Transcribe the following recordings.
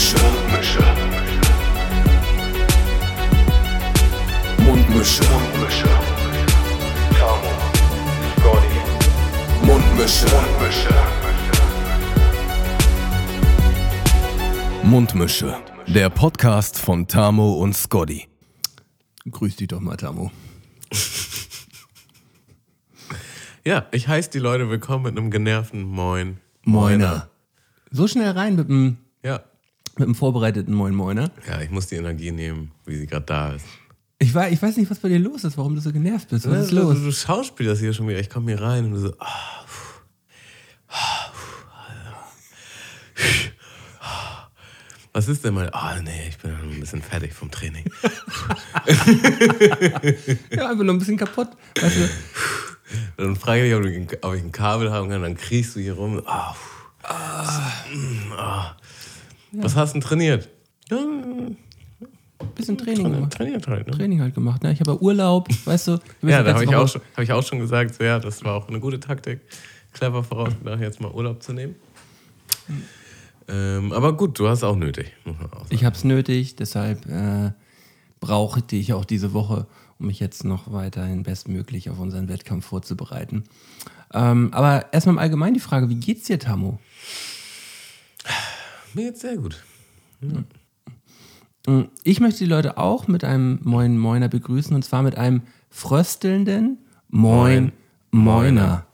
Mundmische. Mundmische. Mundmische. Mundmische. Tamo. Scotty. Mundmische. Mundmische. Mundmische. Der Podcast von Tamo und Scotty. Grüß dich doch mal, Tamo. Ja, ich heiße die Leute willkommen mit einem genervten Moin. Moiner. So schnell rein mit dem, Ja. Mit dem vorbereiteten Moin Moiner. Ja, ich muss die Energie nehmen, wie sie gerade da ist. Ich, war, ich weiß nicht, was bei dir los ist, warum du so genervt bist. Was ist du, los? Du, du schauspielst hier schon wieder. Ich komme hier rein und du so, ah, puh, ah, puh, ah. Was ist denn mal? Ah, nee, ich bin ein bisschen fertig vom Training. Ja, einfach nur ein bisschen kaputt. Weißt du? Dann frage ich dich, ob, ich ein Kabel haben kann, dann kriechst du hier rum. Ah, puh. Mm, ah. Was hast du denn trainiert? Ja, bisschen Training gemacht. trainiert halt. Ne? Training halt gemacht. Ne? Ich habe ja Urlaub, weißt du. Ja, da habe ich, auch schon- hab ich auch schon gesagt, so, ja, das war auch eine gute Taktik. Clever vorausgedacht, jetzt mal Urlaub zu nehmen. Ähm, aber gut, du hast auch nötig. Auch. Ich habe es nötig, deshalb äh, brauchte ich auch diese Woche, um mich jetzt noch weiterhin bestmöglich auf unseren Wettkampf vorzubereiten. Ähm, aber erstmal im Allgemeinen die Frage, wie geht's dir, Tamo? Mir geht's sehr gut. Mm, Ich möchte die Leute auch mit einem Moin Moiner begrüßen und zwar mit einem fröstelnden Moin Moiner.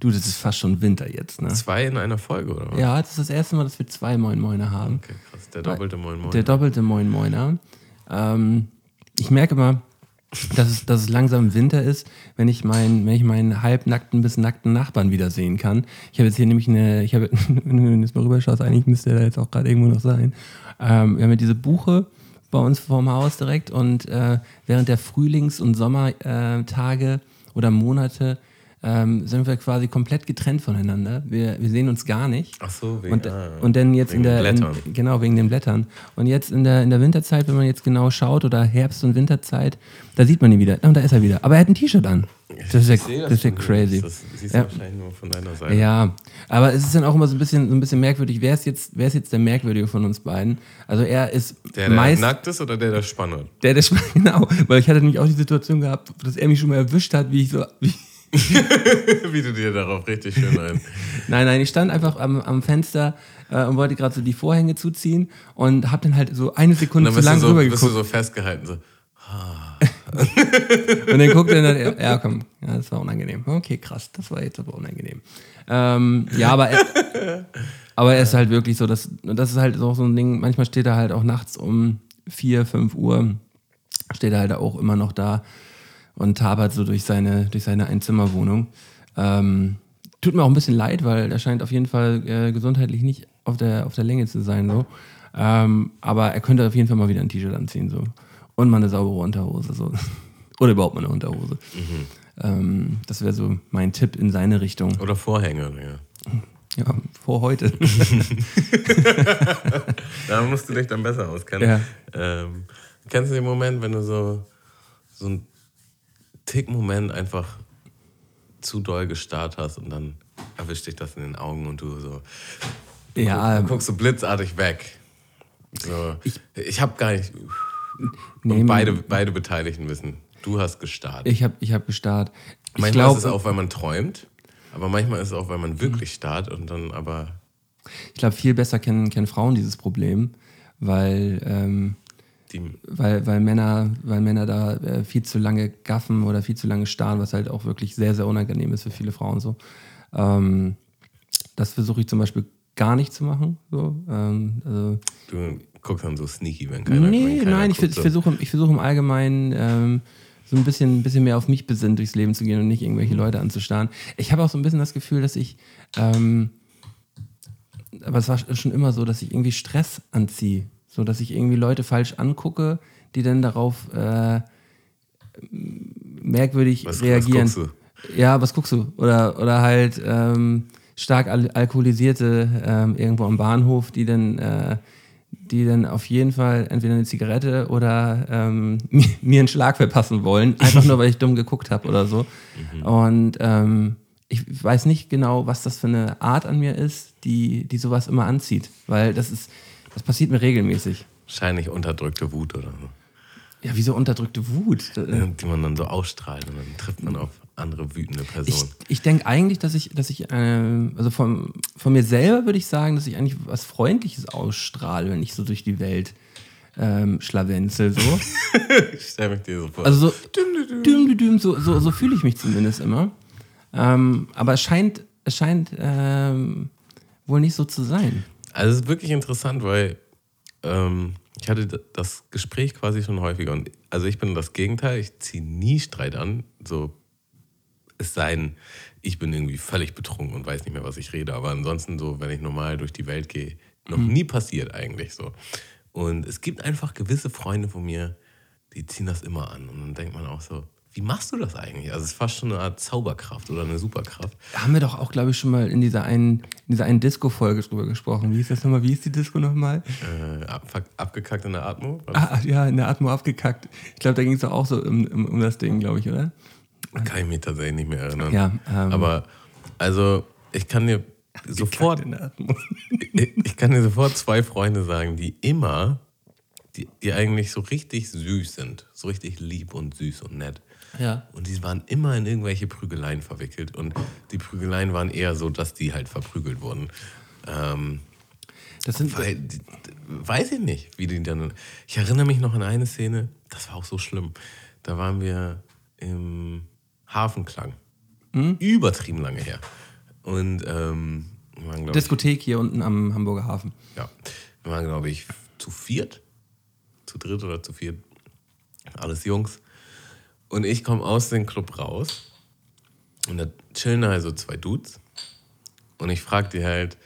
Du, das ist fast schon Winter jetzt, ne? Zwei in einer Folge, oder was? Ja, das ist das erste Mal, dass wir zwei Moin Moiner haben. Okay, krass. Der doppelte Moin Moin. Der doppelte Moin Moiner. Ähm, ich merke mal, dass es, dass es langsam Winter ist, wenn ich, mein, wenn ich meinen halbnackten bis nackten Nachbarn wiedersehen kann. Ich habe jetzt hier nämlich eine, ich habe, wenn du jetzt mal rüberschaust, eigentlich müsste er da jetzt auch gerade irgendwo noch sein. Ähm, wir haben ja diese Buche bei uns vorm Haus direkt und äh, während der Frühlings- und Sommertage oder Monate ähm, sind wir quasi komplett getrennt voneinander. Wir, wir sehen uns gar nicht. Ach so, wegen, Und, ah, und dann jetzt in der den Blättern. In, genau wegen den Blättern. Und jetzt in der in der Winterzeit, wenn man jetzt genau schaut oder Herbst und Winterzeit, da sieht man ihn wieder. Und da ist er wieder. Aber er hat ein T-Shirt an. Das ist ja, das ist ja crazy. Das siehst du Ja. wahrscheinlich nur von deiner Seite. Ja, aber es ist dann auch immer so ein bisschen so ein bisschen merkwürdig. Wer ist jetzt wer ist jetzt der merkwürdige von uns beiden? Also er ist Der, der meist nackt ist oder der, der spannend? der der genau, weil ich hatte nämlich auch die Situation gehabt, dass er mich schon mal erwischt hat, wie ich so wie, Wie du dir darauf richtig schön ein. Nein, nein, ich stand einfach am, am Fenster äh, und wollte gerade so die Vorhänge zuziehen und hab dann halt so eine Und Sekunde dann zu lang so, rüber bist du so festgehalten. So. Und dann guckte er dann, ja, komm, ja, das war unangenehm. Okay, krass, das war jetzt aber unangenehm. Ähm, ja, aber er, aber er ist halt wirklich so, dass, das ist halt auch so ein Ding, manchmal steht er halt auch nachts um 4, 5 Uhr, steht er halt auch immer noch da und tapert so durch seine, durch seine Einzimmerwohnung. Ähm, tut mir auch ein bisschen leid, weil er scheint auf jeden Fall äh, gesundheitlich nicht auf der, auf der Länge zu sein. So. Ähm, aber er könnte auf jeden Fall mal wieder ein T-Shirt anziehen. So. Und mal eine saubere Unterhose. So. Oder überhaupt mal eine Unterhose. Ähm, das wäre so mein Tipp in seine Richtung. Oder Vorhänge. Ja. Ja, vor heute. Da musst du dich dann besser auskennen. Ja. Ähm, kennst du den Moment, wenn du so, so einen Tick-Moment einfach zu doll gestarrt hast und dann erwischt dich das in den Augen und du so ja, dann guckst du blitzartig weg. So, ich ich habe gar nicht. Nee, und beide, beide Beteiligten wissen, du hast gestarrt. ich habe ich hab gestarrt. Ich manchmal glaube, ist es auch, weil man träumt, aber manchmal ist es auch, weil man wirklich starrt und dann aber. ich glaub, viel besser kennen, kennen Frauen dieses Problem, weil, ähm, Die, weil, weil, Männer, weil Männer da äh, viel zu lange gaffen oder viel zu lange starren, was halt auch wirklich sehr, sehr unangenehm ist für viele Frauen so. Ähm, das versuche ich zum Beispiel gar nicht zu machen. So. Ähm, also, du guckst dann so sneaky, wenn keiner nee, wenn keiner nein, ich, guckt, ich so. versuche ich versuche im Allgemeinen ähm, so ein bisschen, ein bisschen mehr auf mich besinnt durchs Leben zu gehen und nicht irgendwelche Leute anzustarren. Ich habe auch so ein bisschen das Gefühl, dass ich, ähm, aber es war schon immer so, dass ich irgendwie Stress anziehe. So, dass ich irgendwie Leute falsch angucke, die dann darauf äh, merkwürdig Was- was reagieren. guckst Ja, was guckst du? Oder, oder halt ähm, stark al alkoholisierte ähm, irgendwo am Bahnhof, die dann, äh, die dann auf jeden Fall entweder eine Zigarette oder ähm, mir, einen Schlag verpassen wollen, einfach nur weil ich dumm geguckt habe oder so. Und ähm, ich weiß nicht genau, was das für eine Art an mir ist, die, die sowas immer anzieht. Weil das ist, Das passiert mir regelmäßig. Wahrscheinlich unterdrückte Wut oder so. Ja, wieso unterdrückte Wut? Die man dann so ausstrahlt und dann trifft man auf andere wütende Ich, Personen. ich denke eigentlich, dass ich, dass ich, äh, also von, von mir selber würde ich sagen, dass ich eigentlich was Freundliches ausstrahle, wenn ich so durch die Welt ähm, schlawenzel. So. Ich stelle mich dir so vor. Also so, düm, düm, düm, so, so, so fühle ich mich zumindest immer. Ähm, aber es scheint, es scheint ähm, wohl nicht so zu sein. Also es ist wirklich interessant, weil ähm, ich hatte das Gespräch quasi schon häufiger. Und also ich bin das Gegenteil, ich ziehe nie Streit an. So, es sei denn, ich bin irgendwie völlig betrunken und weiß nicht mehr, was ich rede. Aber ansonsten so, wenn ich normal durch die Welt gehe, noch nie passiert eigentlich so. Und es gibt einfach gewisse Freunde von mir, die ziehen das immer an. Und dann denkt man auch so, wie machst du das eigentlich? Also es ist fast schon eine Art Zauberkraft oder eine Superkraft. Haben wir doch auch, glaube ich, schon mal in dieser einen, in dieser einen Disco-Folge drüber gesprochen. Wie ist das nochmal? Wie ist die Disco nochmal? Äh, ab, abgekackt in der Atmung. Ah, ja, in der Atmo abgekackt. Ich glaube, da ging es doch auch so um, um, um das Ding, glaube ich, oder? Kann ich mich tatsächlich nicht mehr erinnern. Ja, ähm, Aber also ich kann dir sofort, In der Atmo. ich, ich kann dir sofort zwei Freunde sagen, die immer, die, die eigentlich so richtig süß sind, so richtig lieb und süß und nett. Ja. Und die waren immer in irgendwelche Prügeleien verwickelt. Und die Prügeleien waren eher so, dass die halt verprügelt wurden. Ähm, Das sind, weil, die, weiß ich nicht, wie die dann. Ich erinnere mich noch an eine Szene, das war auch so schlimm. Da waren wir im Hafenklang. Übertrieben lange her. Und ähm, waren, glaube ich, Diskothek hier unten am Hamburger Hafen. ja, wir waren, glaube ich, zu viert, zu dritt oder zu viert. Alles Jungs. Und ich komme aus dem Club raus und da chillen halt so zwei Dudes. Und ich frage die halt,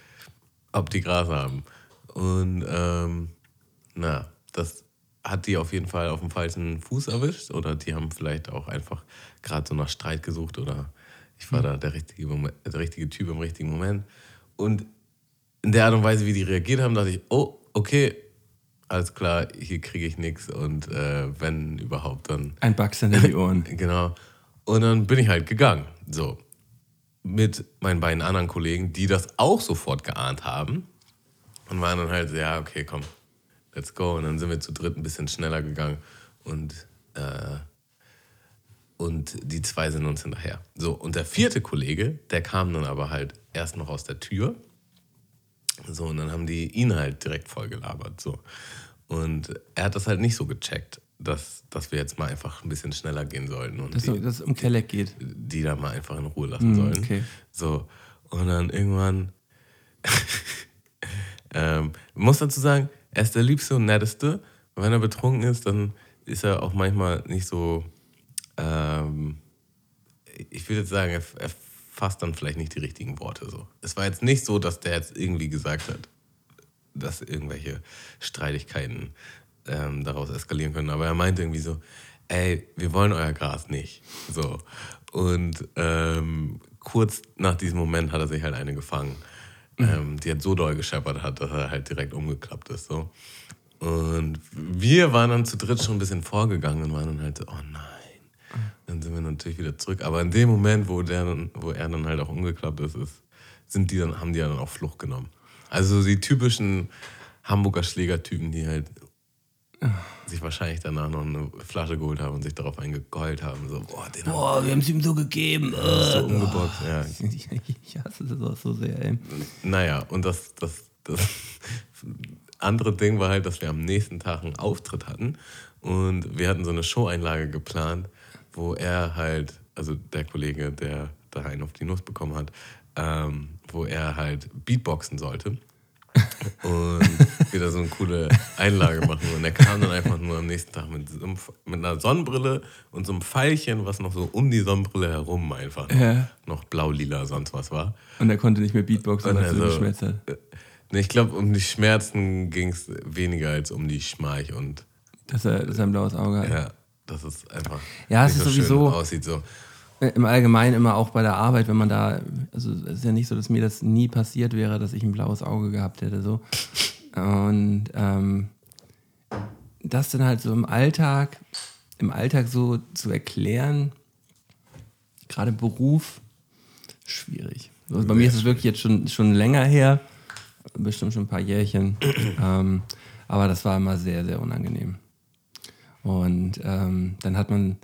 ob die Gras haben. Und ähm, na, das hat die auf jeden Fall auf dem falschen Fuß erwischt. Oder die haben vielleicht auch einfach gerade so nach Streit gesucht. Oder ich war da der richtige, Moment, der richtige Typ im richtigen Moment. Und in der Art und Weise, wie die reagiert haben, dachte ich, oh, okay, alles klar, hier kriege ich nichts. Und äh, wenn überhaupt, dann Ein Backsen in die Ohren. Genau. Und dann bin ich halt gegangen. So. Mit meinen beiden anderen Kollegen, die das auch sofort geahnt haben. Und waren dann halt, so, ja, okay, komm, let's go. Und dann sind wir zu dritt ein bisschen schneller gegangen. Und, äh, und die zwei sind uns hinterher. So, und der vierte Kollege, der kam dann aber halt erst noch aus der Tür. So, und dann haben die ihn halt direkt voll gelabert. So. Und er hat das halt nicht so gecheckt, dass, dass wir jetzt mal einfach ein bisschen schneller gehen sollten und Dass, die, dass es um Kelleck geht. die da mal einfach in Ruhe lassen sollen. okay. So. Und dann irgendwann ähm, muss dazu sagen, er ist der liebste und netteste. Und wenn er betrunken ist, dann ist er auch manchmal nicht so. Ähm, ich will jetzt sagen, er, er fasst dann vielleicht nicht die richtigen Worte so. Es war jetzt nicht so, dass der jetzt irgendwie gesagt hat, dass irgendwelche Streitigkeiten ähm, daraus eskalieren können. Aber er meinte irgendwie so, ey, wir wollen euer Gras nicht. So. Und ähm, kurz nach diesem Moment hat er sich halt eine gefangen, ähm, die halt so doll gescheppert hat, dass er halt direkt umgeklappt ist. So. Und wir waren dann zu dritt schon ein bisschen vorgegangen und waren dann halt so, oh nein. Dann sind wir natürlich wieder zurück. Aber in dem Moment, wo, der wo er dann halt auch umgeklappt ist, ist sind die dann, haben die dann auch Flucht genommen. Also die typischen Hamburger Schlägertypen, die halt sich wahrscheinlich danach noch eine Flasche geholt haben und sich darauf eingegeult haben. So, boah, den haben Boah, wir haben es ihm so gegeben. so umgeboxt. Ja. Ich, ich hasse das auch so sehr, ey. Naja, und das, das, das andere Ding war halt, dass wir am nächsten Tag einen Auftritt hatten und wir hatten so eine Showeinlage geplant, wo er halt, also der Kollege, der da einen auf die Nuss bekommen hat, ähm, wo er halt Beatboxen sollte und wieder so eine coole Einlage machen. Und er kam dann einfach nur am nächsten Tag mit, so einem, mit einer Sonnenbrille und so einem Pfeilchen, was noch so um die Sonnenbrille herum einfach noch, Ja. noch blau-lila sonst was war. Und er konnte nicht mehr Beatboxen, weil er so geschmerzt hat. Ne, ich glaube, um die Schmerzen ging es weniger als um die Schmeich und Dass er, dass er ein blaues Auge hat. ja, dass es einfach Ja, es ist so sowieso- aussieht. So. Im Allgemeinen immer auch bei der Arbeit, wenn man da, also es ist ja nicht so, dass mir das nie passiert wäre, dass ich ein blaues Auge gehabt hätte, so. Und ähm, das dann halt so im Alltag, im Alltag so zu erklären, gerade Beruf, schwierig. Also bei mir ist es wirklich jetzt schon, schon länger her. bestimmt schon ein paar Jährchen. ähm, aber das war immer sehr, sehr unangenehm. Und ähm, dann hat man,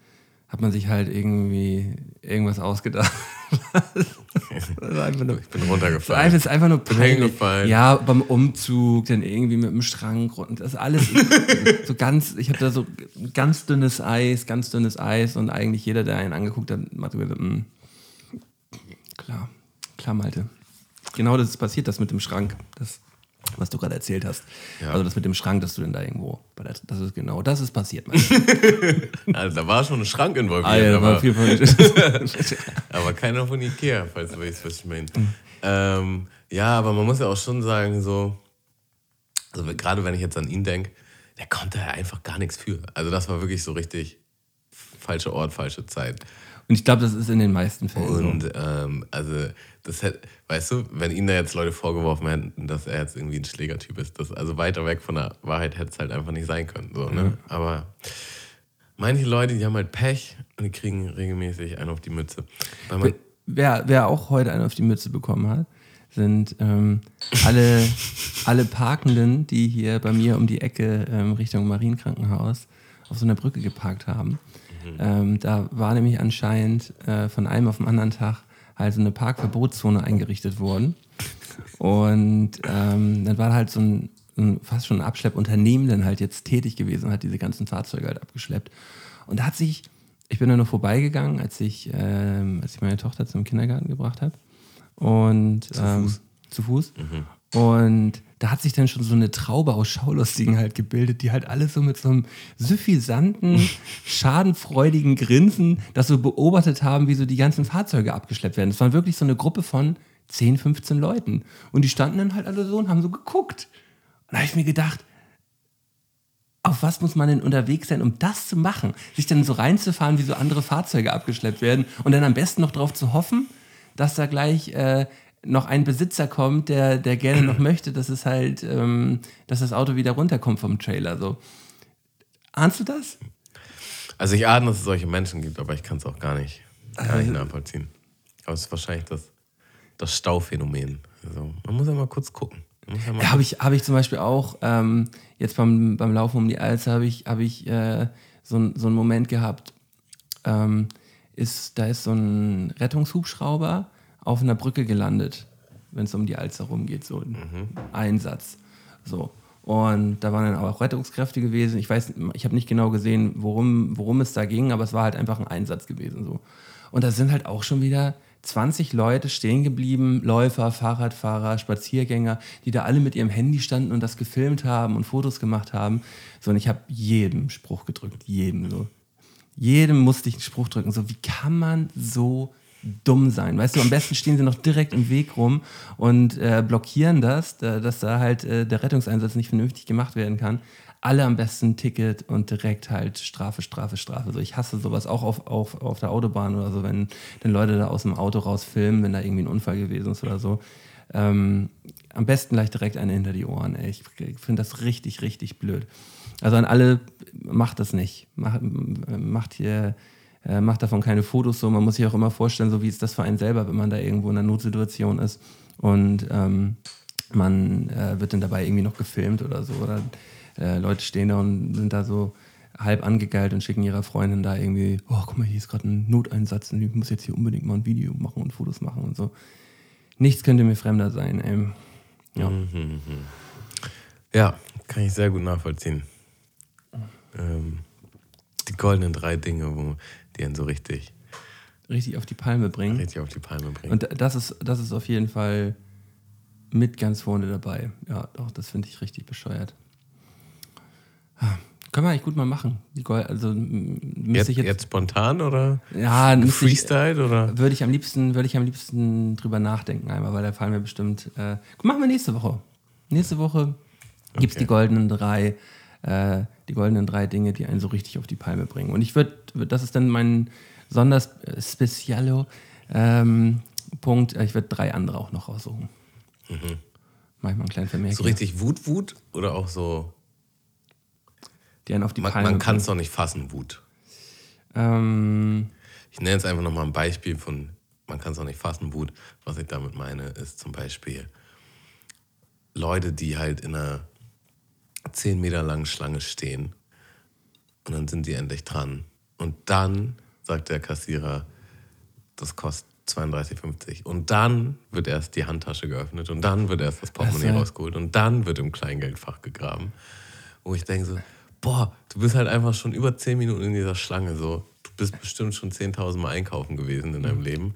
hat man sich halt irgendwie irgendwas ausgedacht. nur, ich bin runtergefallen. Das ist einfach nur bin peinlich. hingefallen. Ja, beim Umzug, dann irgendwie mit dem Schrank und das alles so ganz, ich habe da so ganz dünnes Eis, ganz dünnes Eis und eigentlich jeder, der einen angeguckt hat, hat gesagt, "Mm, klar, klar, Malte. Genau das ist passiert, das mit dem Schrank, das, was du gerade erzählt hast. Ja. Also das mit dem Schrank, dass du denn da irgendwo, das ist genau, das ist passiert. Also da war schon ein Schrank involviert, Ah, ja, aber, jeden Fall aber keiner von Ikea, falls du weißt, was ich meine. Mhm. Ähm, ja, aber man muss ja auch schon sagen, so, also gerade wenn ich jetzt an ihn denke, der konnte ja einfach gar nichts für. Also das war wirklich so richtig falscher Ort, falsche Zeit. Und ich glaube, das ist in den meisten Fällen so. Und ähm, also das hätte, weißt du, wenn ihnen da jetzt Leute vorgeworfen hätten, dass er jetzt irgendwie ein Schlägertyp ist, das also weiter weg von der Wahrheit hätte es halt einfach nicht sein können. So, ne? Aber manche Leute, die haben halt Pech und die kriegen regelmäßig einen auf die Mütze. Wer, wer auch heute einen auf die Mütze bekommen hat, sind ähm, alle, alle Parkenden, die hier bei mir um die Ecke ähm, Richtung Marienkrankenhaus auf so einer Brücke geparkt haben. Ähm, da war nämlich anscheinend äh, von einem auf den anderen Tag halt so eine Parkverbotszone eingerichtet worden. Und ähm, dann war halt so ein, ein fast schon ein Abschleppunternehmen dann halt jetzt tätig gewesen und hat diese ganzen Fahrzeuge halt abgeschleppt. Und da hat sich, ich bin da noch vorbeigegangen, als ich, ähm, als ich meine Tochter zum Kindergarten gebracht habe. Und zu ähm, Fuß. Zu Fuß. Und da hat sich dann schon so eine Traube aus Schaulustigen halt gebildet, die halt alle so mit so einem suffisanten, schadenfreudigen Grinsen das so beobachtet haben, wie so die ganzen Fahrzeuge abgeschleppt werden. Es war wirklich so eine Gruppe von 10, 15 Leuten. Und die standen dann halt alle so und haben so geguckt. Und da habe ich mir gedacht, auf was muss man denn unterwegs sein, um das zu machen? Sich dann so reinzufahren, wie so andere Fahrzeuge abgeschleppt werden und dann am besten noch darauf zu hoffen, dass da gleich äh, noch ein Besitzer kommt, der, der gerne noch möchte, dass es halt, ähm, dass das Auto wieder runterkommt vom Trailer. So. Ahnst du das? also ich ahne, dass es solche Menschen gibt, aber ich kann es auch gar nicht, gar nicht Also- nachvollziehen. Aber es ist wahrscheinlich das, das Stauphänomen. Also man muss ja mal kurz gucken. Ja mal Ja, habe ich, hab ich zum Beispiel auch, ähm, jetzt beim, beim Laufen um die Alster habe ich, hab ich äh, so, so einen Moment gehabt, ähm, ist, da ist so ein Rettungshubschrauber auf einer Brücke gelandet, wenn es um die Alster rumgeht, so ein Einsatz. So. Und da waren dann auch Rettungskräfte gewesen. Ich weiß, ich habe nicht genau gesehen, worum, worum es da ging, aber es war halt einfach ein Einsatz gewesen. So. Und da sind halt auch schon wieder 20 Leute stehen geblieben, Läufer, Fahrradfahrer, Spaziergänger, die da alle mit ihrem Handy standen und das gefilmt haben und Fotos gemacht haben. So, und ich habe jedem Spruch gedrückt, jedem so. Jedem musste ich einen Spruch drücken. So, wie kann man so dumm sein? Weißt du, am besten stehen sie noch direkt im Weg rum und äh, blockieren das, da, dass da halt äh, der Rettungseinsatz nicht vernünftig gemacht werden kann. Alle am besten Ticket und direkt halt Strafe, Strafe, Strafe. So, ich hasse sowas auch auf, auf, auf der Autobahn oder so, wenn, wenn Leute da aus dem Auto raus filmen, wenn da irgendwie ein Unfall gewesen ist oder so. Ähm, am besten gleich direkt eine hinter die Ohren. Ey. Ich finde das richtig, richtig blöd. Also an alle, macht das nicht. Macht, macht hier, äh, macht davon keine Fotos so. Man muss sich auch immer vorstellen, so wie ist das für einen selber, wenn man da irgendwo in einer Notsituation ist und ähm, man äh, wird dann dabei irgendwie noch gefilmt oder so. Oder äh, Leute stehen da und sind da so halb angegeilt und schicken ihrer Freundin da irgendwie, oh, guck mal, hier ist gerade ein Noteinsatz und ich muss jetzt hier unbedingt mal ein Video machen und Fotos machen und so. Nichts könnte mir fremder sein, ey. Ja. Ja, kann ich sehr gut nachvollziehen. Ähm, die goldenen drei Dinge, wo die einen so richtig, Richtig auf die Palme bringen. richtig auf die Palme bringen. Und das ist, das ist auf jeden Fall mit ganz vorne dabei. Ja, doch, das finde ich richtig bescheuert. Ah, Können wir eigentlich gut mal machen. Die Gold, also müsste jetzt, ich jetzt, jetzt, spontan oder ja, müsste ich, Freestyle oder? würde ich am liebsten, würde ich am liebsten drüber nachdenken einmal, weil da fallen mir bestimmt. Äh, machen wir nächste Woche. Nächste Woche gibt es Okay. die goldenen drei, äh, die goldenen drei Dinge, die einen so richtig auf die Palme bringen. Und ich würde, das ist dann mein Sonderspecialo ähm, Punkt. Ich würde drei andere auch noch raussuchen. Mach ich mal einen kleinen Vermerk. So richtig Wut, Wut oder auch so, die einen auf die man, Palme man kann es doch nicht fassen, Wut. Ähm, Ich nenne jetzt einfach nochmal ein Beispiel von, man kann es auch nicht fassen, Wut. Was ich damit meine, ist zum Beispiel, Leute, die halt in einer 10 Meter langen Schlange stehen und dann sind die endlich dran. Und dann sagt der Kassierer, das kostet 32,50. Und dann wird erst die Handtasche geöffnet und dann wird erst das Portemonnaie ja. rausgeholt und dann wird im Kleingeldfach gegraben. Wo ich denke so, boah, du bist halt einfach schon über 10 Minuten in dieser Schlange so. Du bist bestimmt schon 10.000 Mal einkaufen gewesen in deinem Leben.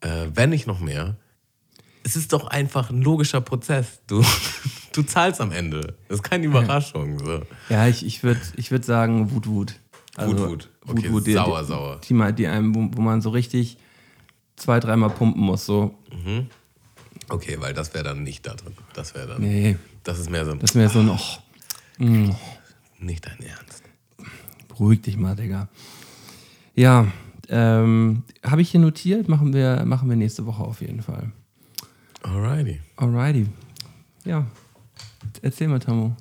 Äh, wenn nicht noch mehr. Es ist doch einfach ein logischer Prozess. Du, du zahlst am Ende. Das ist keine Überraschung. So. Ja, ich, ich würde ich würd sagen Wut, Wut. Also, Wut, Wut. Okay, die, sauer, die, sauer. Die, mal- die einem, wo, wo man so richtig zwei, dreimal pumpen muss. So, Okay, weil das wäre dann nicht da drin. Das wäre dann. nee, Das ist mehr so ein. das wäre so ein, oh, nicht dein Ernst. beruhig dich mal, Digga. Ja, ähm, habe ich hier notiert, machen wir, machen wir nächste Woche auf jeden Fall. Alrighty. Alrighty. Ja, erzähl mal, Tamu.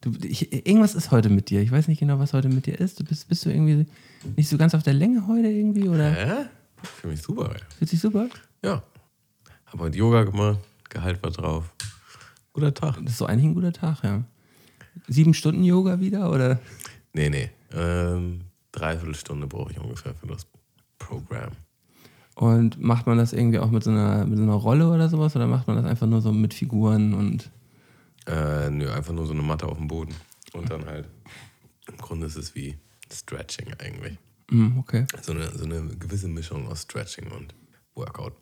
Du, ich, irgendwas ist heute mit dir. Ich weiß nicht genau, was heute mit dir ist. Du bist, bist du irgendwie nicht so ganz auf der Länge heute irgendwie? Oder Hä? Für mich super, ey. fühlt sich super? Ja. Hab heute Yoga gemacht, Gehalt war drauf. Guter Tag. Das ist so eigentlich ein guter Tag, ja. Sieben Stunden Yoga wieder, oder? Nee, nee. Ähm, dreiviertel Stunde brauche ich ungefähr für das Programm. Und macht man das irgendwie auch mit so einer, mit so einer Rolle oder sowas? Oder macht man das einfach nur so mit Figuren und. Äh, nö, einfach nur so eine Matte auf dem Boden. Und dann halt, im Grunde ist es wie Stretching eigentlich. Hm, okay. So eine, so eine gewisse Mischung aus Stretching und Workout.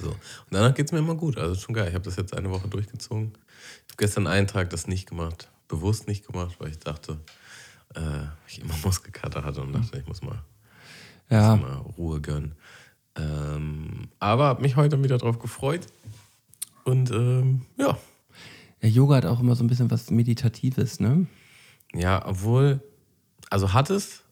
So. Und danach geht es mir immer gut. Also schon geil. Ich habe das jetzt eine Woche durchgezogen. Ich habe gestern einen Tag das nicht gemacht, bewusst nicht gemacht, weil ich dachte, äh, ich immer Muskelkater hatte und dachte, ich muss mal, Ja, muss mal Ruhe gönnen. Ähm, aber habe mich heute wieder drauf gefreut. Und ähm, ja, ja, Yoga hat auch immer so ein bisschen was Meditatives, ne? Ja, obwohl, also hat es,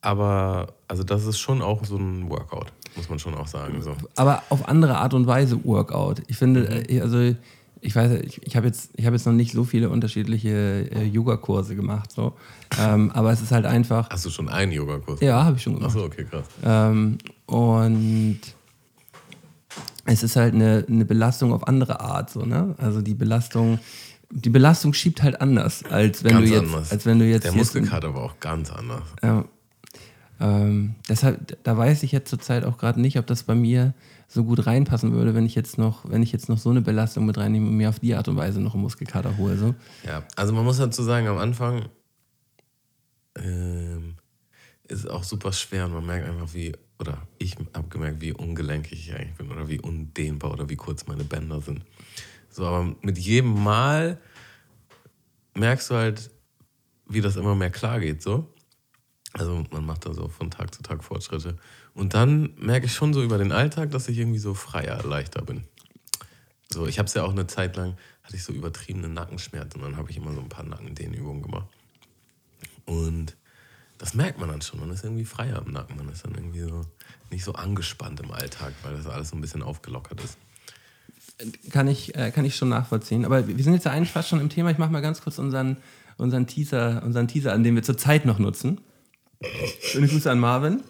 aber also das ist schon auch so ein Workout, muss man schon auch sagen. So. aber auf andere Art und Weise Workout. Ich finde, Mhm. äh, also ich weiß, ich, ich habe jetzt, ich habe jetzt noch nicht so viele unterschiedliche äh, Yoga-Kurse gemacht, so. ähm, aber es ist halt einfach. Hast du schon einen Yogakurs? Ja, habe ich schon gemacht. Achso, okay, krass. Ähm, und es ist halt eine, eine Belastung auf andere Art, so, ne? Also die Belastung, die Belastung schiebt halt anders, als wenn Ganz du jetzt, anders. als wenn du jetzt Der Muskelkater war auch ganz anders. Ja. Ähm, deshalb, da weiß ich jetzt zurzeit auch gerade nicht, ob das bei mir so gut reinpassen würde, wenn ich jetzt noch, wenn ich jetzt noch so eine Belastung mit reinnehme und mir auf die Art und Weise noch einen Muskelkater hole. So. Ja, also man muss dazu sagen, am Anfang ähm, ist auch super schwer und man merkt einfach, wie, oder ich habe gemerkt, wie ungelenkig ich eigentlich bin oder wie undehnbar oder wie kurz meine Bänder sind. So, aber mit jedem Mal merkst du halt, wie das immer mehr klar geht, so. Also man macht da so von Tag zu Tag Fortschritte. Und dann merke ich schon so über den Alltag, dass ich irgendwie so freier, leichter bin. So, ich habe es ja auch eine Zeit lang, hatte ich so übertriebene Nackenschmerzen und dann habe ich immer so ein paar Nackendehnübungen gemacht. Und das merkt man dann schon, man ist irgendwie freier im Nacken, man ist dann irgendwie so nicht so angespannt im Alltag, weil das alles so ein bisschen aufgelockert ist. Kann ich, äh, kann ich schon nachvollziehen. Aber wir sind jetzt ja eigentlich fast schon im Thema. Ich mache mal ganz kurz unseren, unseren, Teaser, unseren Teaser an, den wir zurzeit noch nutzen. Schöne Grüße an Marvin.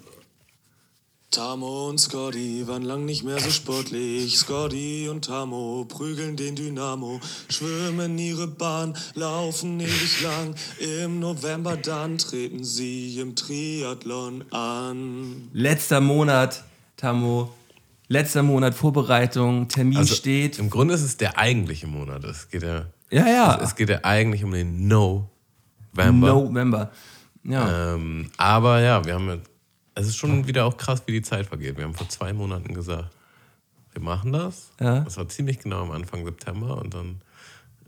Tamo und Scotty waren lang nicht mehr so sportlich. Scotty und Tamo prügeln den Dynamo, schwimmen ihre Bahn, laufen ewig lang. Im November dann treten sie im Triathlon an. Letzter Monat, Tamo. Letzter Monat Vorbereitung, Termin Also steht. Im Grunde ist es der eigentliche Monat. Es geht ja, Ja, ja. es geht ja eigentlich um den November. November. Ja. Ähm, aber ja, wir haben, jetzt- es ist schon wieder auch krass, wie die Zeit vergeht. Wir haben vor zwei Monaten gesagt, wir machen das. Ja. Das war ziemlich genau am Anfang September und dann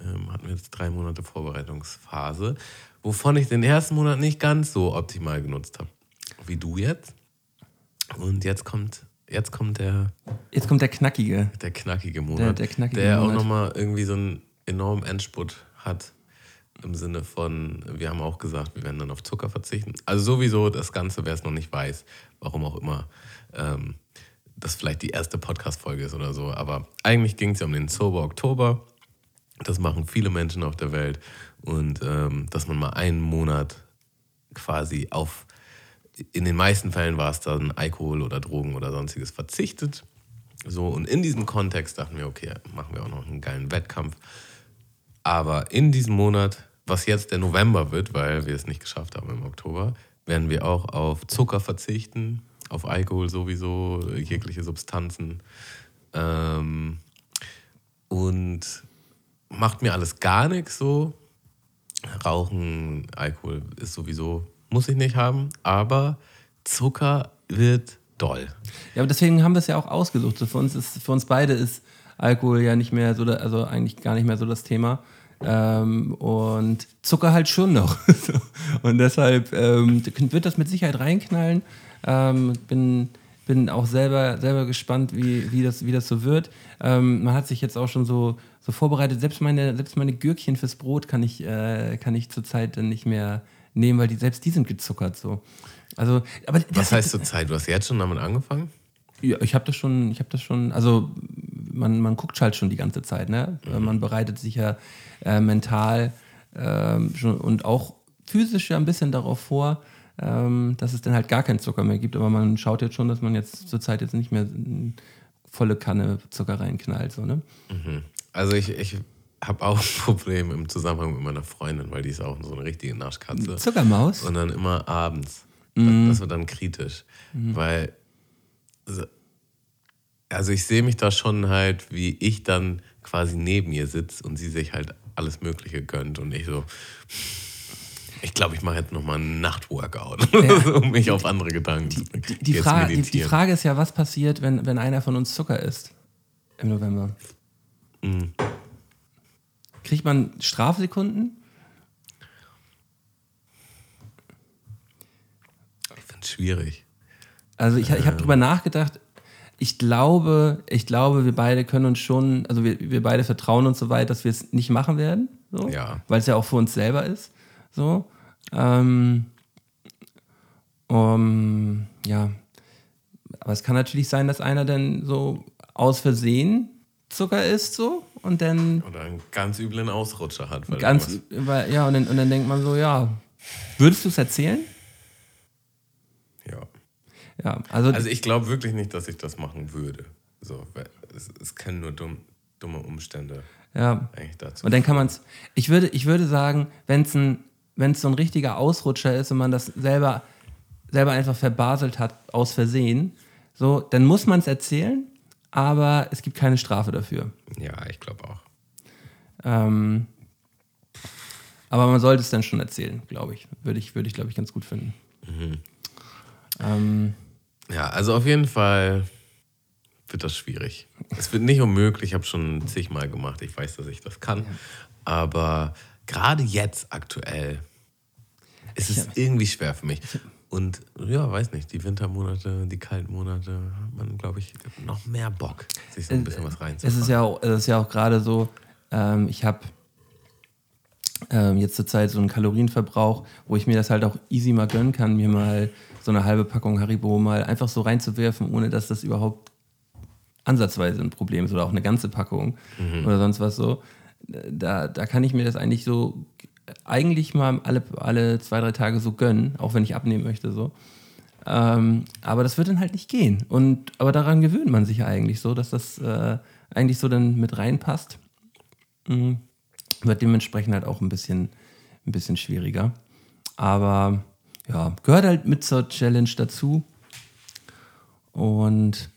ähm, hatten wir jetzt drei Monate Vorbereitungsphase, wovon ich den ersten Monat nicht ganz so optimal genutzt habe, wie du jetzt. Und jetzt kommt, jetzt kommt der, Jetzt kommt der Knackige. der knackige Monat, der knackige der auch Monat. nochmal irgendwie so einen enormen Endspurt hat. Im Sinne von, wir haben auch gesagt, wir werden dann auf Zucker verzichten. Also sowieso das Ganze, wer es noch nicht weiß, warum auch immer, ähm, das vielleicht die erste Podcast-Folge ist oder so. Aber eigentlich ging es ja um den Sober Oktober. Das machen viele Menschen auf der Welt. Und ähm, dass man mal einen Monat quasi auf, in den meisten Fällen war es dann Alkohol oder Drogen oder sonstiges verzichtet. So, und in diesem Kontext dachten wir, okay, machen wir auch noch einen geilen Wettkampf. Aber in diesem Monat, was jetzt der November wird, weil wir es nicht geschafft haben im Oktober, werden wir auch auf Zucker verzichten, auf Alkohol sowieso, jegliche Substanzen. Ähm, und macht mir alles gar nichts so. Rauchen, Alkohol ist sowieso, muss ich nicht haben, aber Zucker wird doll. Ja, aber deswegen haben wir es ja auch ausgesucht. Für, uns ist, für uns beide ist Alkohol ja nicht mehr so, also eigentlich gar nicht mehr so das Thema. Ähm, und Zucker halt schon noch. Und deshalb ähm, wird das mit Sicherheit reinknallen. Ähm, bin, bin auch selber, selber gespannt, wie, wie, das, wie das so wird. Ähm, man hat sich jetzt auch schon so, so vorbereitet. Selbst meine, selbst meine Gürkchen fürs Brot kann ich, äh, kann ich zurzeit dann nicht mehr nehmen, weil die, selbst die sind gezuckert. So. Also, aber Was heißt zur Zeit? Du hast jetzt schon damit angefangen? Ja, ich habe das schon, ich habe das schon, also man, man guckt halt schon die ganze Zeit, ne? Man bereitet sich ja äh, mental ähm, schon, und auch physisch ja ein bisschen darauf vor, ähm, dass es dann halt gar keinen Zucker mehr gibt. Aber man schaut jetzt schon, dass man jetzt zurzeit jetzt nicht mehr volle Kanne Zucker reinknallt, so, ne? Also ich, ich habe auch ein Problem im Zusammenhang mit meiner Freundin, weil die ist auch so eine richtige Naschkatze. Zuckermaus? Und dann immer abends. Mhm. Das, das wird dann kritisch. Weil, so- also ich sehe mich da schon halt, wie ich dann quasi neben ihr sitze und sie sich halt alles Mögliche gönnt und ich so, ich glaube, ich mache jetzt nochmal einen Nachtworkout, um mich auf andere Gedanken zu bringen. Die, Jetzt Fra die, die. Frage ist ja, was passiert, wenn, wenn einer von uns Zucker isst im November? Mhm. Kriegt man Strafsekunden? Ich finde es schwierig. Also ich, ich habe drüber nachgedacht. Ich glaube, ich glaube, wir beide können uns schon, also wir, wir beide vertrauen uns so weit, dass wir es nicht machen werden, so, Ja. weil es ja auch für uns selber ist. So, ähm, um, ja, aber es kann natürlich sein, dass einer dann so aus Versehen Zucker isst, so und dann Oder einen ganz üblen Ausrutscher hat. Weil ganz, weil, ja und dann, und dann denkt man so, ja, würdest du es erzählen? Ja. Also, Also ich glaube wirklich nicht, dass ich das machen würde. So, es, es können nur dumm, dumme Umstände ja. eigentlich dazu. Und dann kann man es, ich würde, ich würde sagen, wenn es ein, wenn's so ein richtiger Ausrutscher ist und man das selber, selber einfach verbaselt hat, aus Versehen, so, dann muss man es erzählen, aber es gibt keine Strafe dafür. Ja, ich glaube auch. Ähm, aber man sollte es dann schon erzählen, glaube ich. Würde ich, würde ich glaube ich, ganz gut finden. Ähm, Ja, also auf jeden Fall wird das schwierig. Es wird nicht unmöglich, ich habe schon zigmal gemacht, ich weiß, dass ich das kann. Aber gerade jetzt aktuell ist es irgendwie schwer für mich. Und ja, weiß nicht, die Wintermonate, die kalten Monate, hat man, glaube ich, noch mehr Bock, sich so ein bisschen was es reinzufahren. ist ja auch, es ist ja auch gerade so, ähm, ich habe ähm, jetzt zurzeit so einen Kalorienverbrauch, wo ich mir das halt auch easy mal gönnen kann, mir mal so eine halbe Packung Haribo mal einfach so reinzuwerfen, ohne dass das überhaupt ansatzweise ein Problem ist oder auch eine ganze Packung oder sonst was so. Da, da kann ich mir das eigentlich so eigentlich mal alle, alle zwei, drei Tage so gönnen, auch wenn ich abnehmen möchte so. Ähm, aber das wird dann halt nicht gehen. Und, aber daran gewöhnt man sich ja eigentlich so, dass das äh, eigentlich so dann mit reinpasst. Mhm. Wird dementsprechend halt auch ein bisschen, ein bisschen schwieriger. Aber ja, gehört halt mit zur Challenge dazu. Und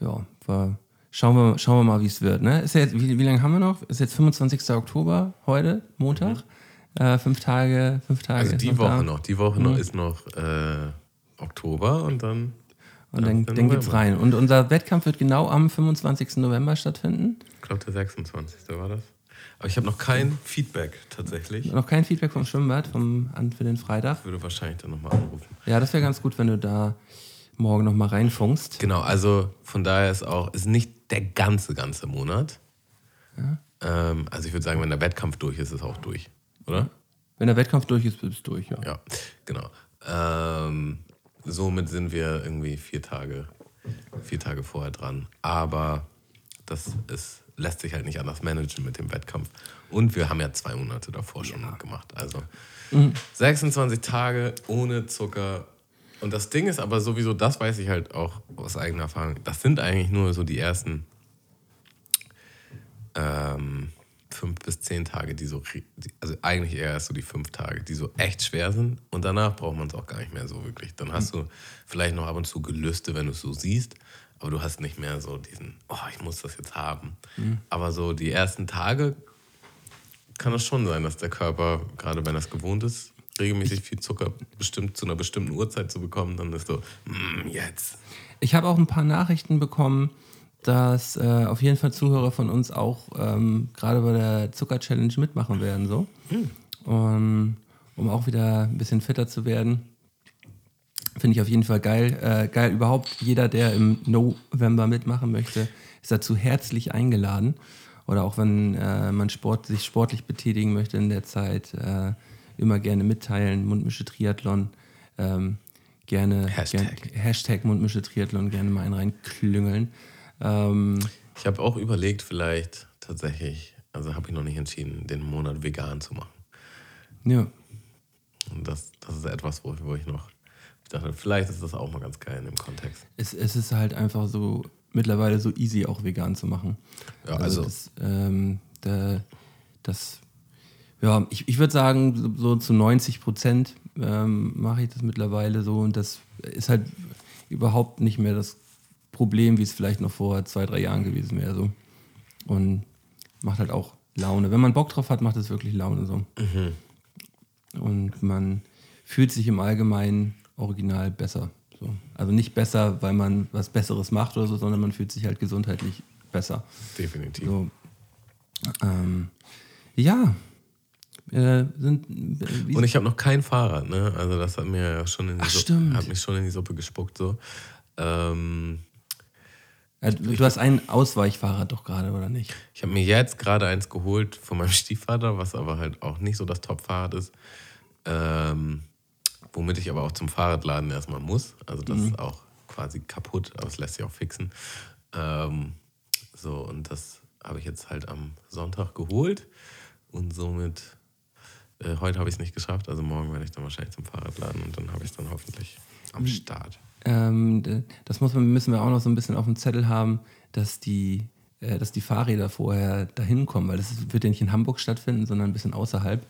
ja, wir, schauen, wir, schauen wir mal, wie es wird. Ne? Ist ja jetzt, wie, wie lange haben wir noch? Ist jetzt 25. Oktober heute, Montag. Äh, fünf Tage, fünf Tage. Also die noch Woche da. noch. Die Woche noch ist noch äh, Oktober und dann. Und dann, der dann geht's rein. Und unser Wettkampf wird genau am 25. November stattfinden. Ich glaube, der 26. war das. Aber ich habe noch kein Feedback tatsächlich. Noch kein Feedback vom Schwimmbad vom, an, für den Freitag. Ich würde wahrscheinlich dann nochmal anrufen. Ja, das wäre ganz gut, wenn du da morgen nochmal reinfunkst. Genau, also von daher ist auch, ist nicht der ganze, ganze Monat. Ähm, also ich würde sagen, wenn der Wettkampf durch ist, ist auch durch, oder? Wenn der Wettkampf durch ist, bist du durch, ja. Ja, genau. Ähm, somit sind wir irgendwie vier Tage, vier Tage vorher dran. Aber das ist, lässt sich halt nicht anders managen mit dem Wettkampf. Und wir haben ja zwei Monate davor schon gemacht. Also 26 Tage ohne Zucker Und das Ding ist aber sowieso, das weiß ich halt auch aus eigener Erfahrung, das sind eigentlich nur so die ersten ähm, fünf bis zehn Tage, die so, also eigentlich eher erst so die fünf Tage, die so echt schwer sind. Und danach braucht man es auch gar nicht mehr so wirklich. Dann hast du vielleicht noch ab und zu Gelüste, wenn du es so siehst, aber du hast nicht mehr so diesen, oh, ich muss das jetzt haben. Aber so die ersten Tage kann es schon sein, dass der Körper, gerade wenn er es gewohnt ist, regelmäßig viel Zucker bestimmt zu einer bestimmten Uhrzeit zu bekommen, dann ist so, mm, jetzt. Ich habe auch ein paar Nachrichten bekommen, dass äh, auf jeden Fall Zuhörer von uns auch ähm, gerade bei der Zucker-Challenge mitmachen werden. So. Und, um auch wieder ein bisschen fitter zu werden. Finde ich auf jeden Fall geil. Äh, geil überhaupt. Jeder, der im November mitmachen möchte, ist dazu herzlich eingeladen. Oder auch wenn äh, man Sport, sich sportlich betätigen möchte in der Zeit, äh, immer gerne mitteilen. Mundmische Triathlon. Ähm, gerne Hashtag. Gern, Hashtag Mundmische Triathlon gerne mal einen reinklüngeln. Ähm, Ich habe auch überlegt, vielleicht tatsächlich, also habe ich noch nicht entschieden, den Monat vegan zu machen. ja. Und das, das ist etwas, wo, wo ich noch, dachte, vielleicht ist das auch mal ganz geil in dem Kontext. Es, es ist halt einfach so mittlerweile so easy auch vegan zu machen. Ja, also- das, ähm, da, das ja, ich, ich würde sagen, so, zu 90 Prozent ähm, mache ich das mittlerweile so und das ist halt überhaupt nicht mehr das Problem, wie es vielleicht noch vor zwei, drei Jahren gewesen wäre. So. Und macht halt auch Laune. Wenn man Bock drauf hat, macht es wirklich Laune so. Und man fühlt sich im Allgemeinen original besser. So. Also nicht besser, weil man was Besseres macht oder so, sondern man fühlt sich halt gesundheitlich besser. Definitiv. So. Ähm, ja. Äh, sind, wie, Und ich habe noch kein Fahrrad, ne? Also das hat mir ja schon in die Ach, Suppe, stimmt. hat mich schon in die Suppe gespuckt so. Ähm, äh, du hast ein Ausweichfahrrad doch gerade, oder nicht? ich habe mir jetzt gerade eins geholt von meinem Stiefvater, was aber halt auch nicht so das Top-Fahrrad ist. Ähm, womit ich aber auch zum Fahrradladen erstmal muss. Also das ist auch quasi kaputt, aber es lässt sich auch fixen. Ähm, so, und das habe ich jetzt halt am Sonntag geholt. Und somit, äh, heute habe ich es nicht geschafft, also morgen werde ich dann wahrscheinlich zum Fahrradladen und dann habe ich es dann hoffentlich am Start. Ähm, das muss man, müssen wir auch noch so ein bisschen auf dem Zettel haben, dass die, äh, dass die Fahrräder vorher dahin kommen, weil das ist- wird ja nicht in Hamburg stattfinden, sondern ein bisschen außerhalb.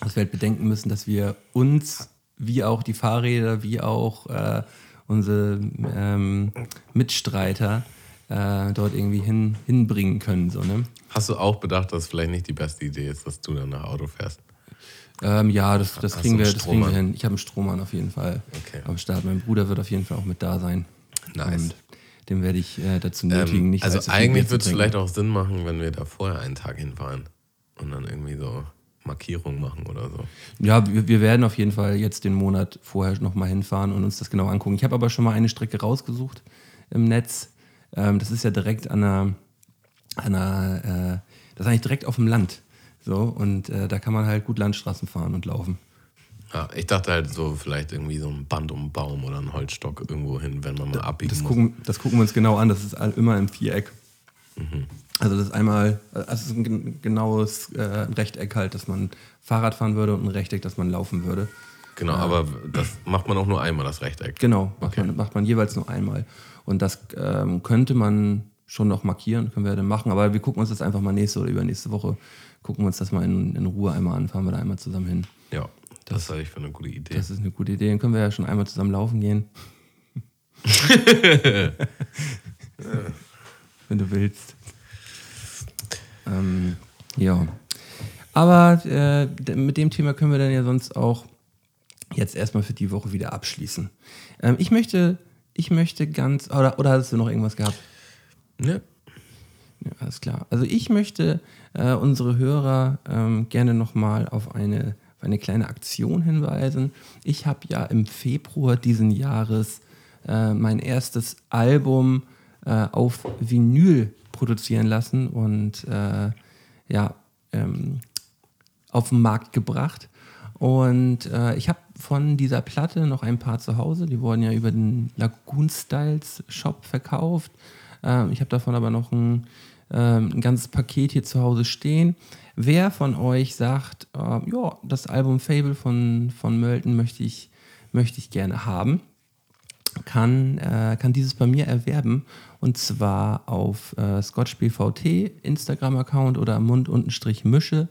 Dass wir halt bedenken müssen, dass wir uns, wie auch die Fahrräder, wie auch äh, unsere ähm, Mitstreiter äh, dort irgendwie hin, hinbringen können. So, ne? Hast du auch bedacht, dass es vielleicht nicht die beste Idee ist, dass du dann nach Auto fährst? Ähm, ja, das, das, kriegen wir, das kriegen wir hin. Ich habe einen Strohmann auf jeden Fall Okay. am Start. Mein Bruder wird auf jeden Fall auch mit da sein. Nice. Und den werde ich äh, dazu nötigen, Ähm, nicht also eigentlich würde es vielleicht auch Sinn machen, wenn wir da vorher einen Tag hinfahren und dann irgendwie so Markierungen machen oder so. Ja, wir, wir werden auf jeden Fall jetzt den Monat vorher nochmal hinfahren und uns das genau angucken. Ich habe aber schon mal eine Strecke rausgesucht im Netz. Ähm, das ist ja direkt an einer, an einer äh, das ist eigentlich direkt auf dem Land. So, und äh, da kann man halt gut Landstraßen fahren und laufen. Ja, ich dachte halt so vielleicht irgendwie so ein Band um einen Baum oder einen Holzstock irgendwo hin, wenn man mal abbiegen Das muss. gucken, das gucken wir uns genau an. Das ist all- immer im Viereck. Mhm. Also das ist einmal, also es ist ein gen- genaues äh, Rechteck halt, dass man Fahrrad fahren würde und ein Rechteck, dass man laufen würde. Genau, aber das macht man auch nur einmal, das Rechteck. Genau, macht, man, macht man jeweils nur einmal. Und das ähm, könnte man schon noch markieren, können wir dann machen. Aber wir gucken uns das einfach mal nächste oder übernächste Woche, gucken wir uns das mal in, in Ruhe einmal an, fahren wir da einmal zusammen hin. Ja, das halte ich für eine gute Idee. Das ist eine gute Idee. Dann können wir ja schon einmal zusammen laufen gehen. Wenn du willst. Ähm, ja. Aber äh, mit dem Thema können wir dann ja sonst auch jetzt erstmal für die Woche wieder abschließen. Ähm, ich möchte, ich möchte ganz, oder, oder hast du noch irgendwas gehabt? Ja. Ja, alles klar. Also ich möchte äh, unsere Hörer ähm, gerne nochmal auf eine, auf eine kleine Aktion hinweisen. Ich habe ja im Februar diesen Jahres äh, mein erstes Album äh, auf Vinyl produzieren lassen und äh, ja, ähm, auf den Markt gebracht. Und äh, ich habe von dieser Platte noch ein paar zu Hause. Die wurden ja über den Lagoon Styles Shop verkauft. Ähm, ich habe davon aber noch ein, ähm, ein ganzes Paket hier zu Hause stehen. Wer von euch sagt, äh, ja, das Album Fable von, von Mölten möchte ich, möchte ich gerne haben, kann, äh, kann dieses bei mir erwerben. Und zwar auf äh, ScotchBVT, Instagram-Account oder Mund-Mische.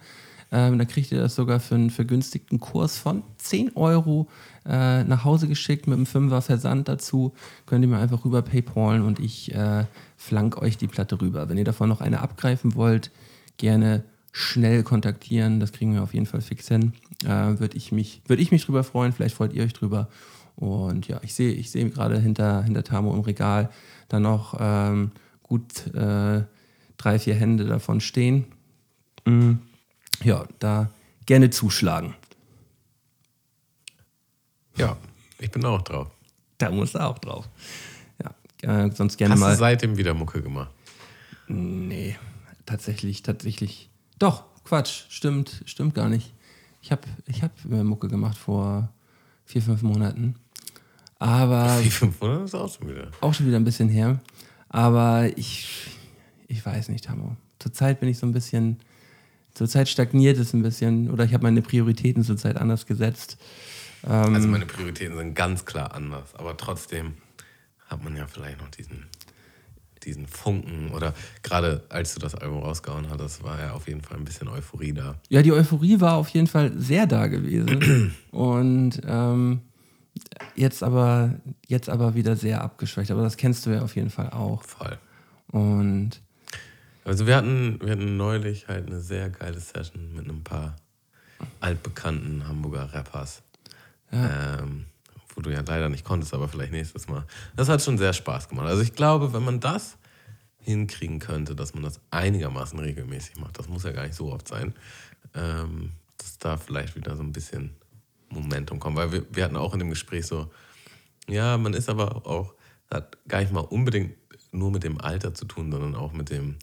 Ähm, da kriegt ihr das sogar für einen vergünstigten Kurs von 10 Euro äh, nach Hause geschickt mit einem Fünfer Versand dazu. Könnt ihr mir einfach rüber PayPalen und ich äh, flank euch die Platte rüber. Wenn ihr davon noch eine abgreifen wollt, gerne schnell kontaktieren. Das kriegen wir auf jeden Fall fix hin. Äh, Würde ich, mich, würd ich mich drüber freuen. Vielleicht freut ihr euch drüber. Und ja, ich sehe ich seh gerade hinter, hinter Tamo im Regal dann noch ähm, gut äh, drei, vier Hände davon stehen. Mm, ja, da gerne zuschlagen. Ja, ich bin auch drauf. Da muss er auch drauf. Ja, äh, sonst gerne Hast mal. du seitdem wieder Mucke gemacht? Nee, tatsächlich, tatsächlich. Doch, Quatsch, stimmt, stimmt gar nicht. Ich habe ich hab Mucke gemacht vor vier, fünf Monaten. Aber Die 500 ist auch schon wieder. auch schon wieder ein bisschen her. Aber ich, ich weiß nicht, Hamo. Zurzeit bin ich so ein bisschen, zurzeit stagniert es ein bisschen oder ich habe meine Prioritäten zurzeit anders gesetzt. Ähm, Also meine Prioritäten sind ganz klar anders, aber trotzdem hat man ja vielleicht noch diesen, diesen Funken oder gerade als du das Album rausgehauen hattest, war ja auf jeden Fall ein bisschen Euphorie da. Ja, die Euphorie war auf jeden Fall sehr da gewesen. Und ähm, jetzt, aber, jetzt aber wieder sehr abgeschwächt. Aber das kennst du ja auf jeden Fall auch. Voll. Und Also wir hatten, wir hatten neulich halt eine sehr geile Session mit ein paar altbekannten Hamburger Rappers. Ähm, wo du ja leider nicht konntest, aber vielleicht nächstes Mal. Das hat schon sehr Spaß gemacht. Also ich glaube, wenn man das hinkriegen könnte, dass man das einigermaßen regelmäßig macht, das muss ja gar nicht so oft sein, ähm, dass da vielleicht wieder so ein bisschen Momentum kommt. Weil wir, wir hatten auch in dem Gespräch so, ja, man ist aber auch, hat gar nicht mal unbedingt nur mit dem Alter zu tun, sondern auch mit dem,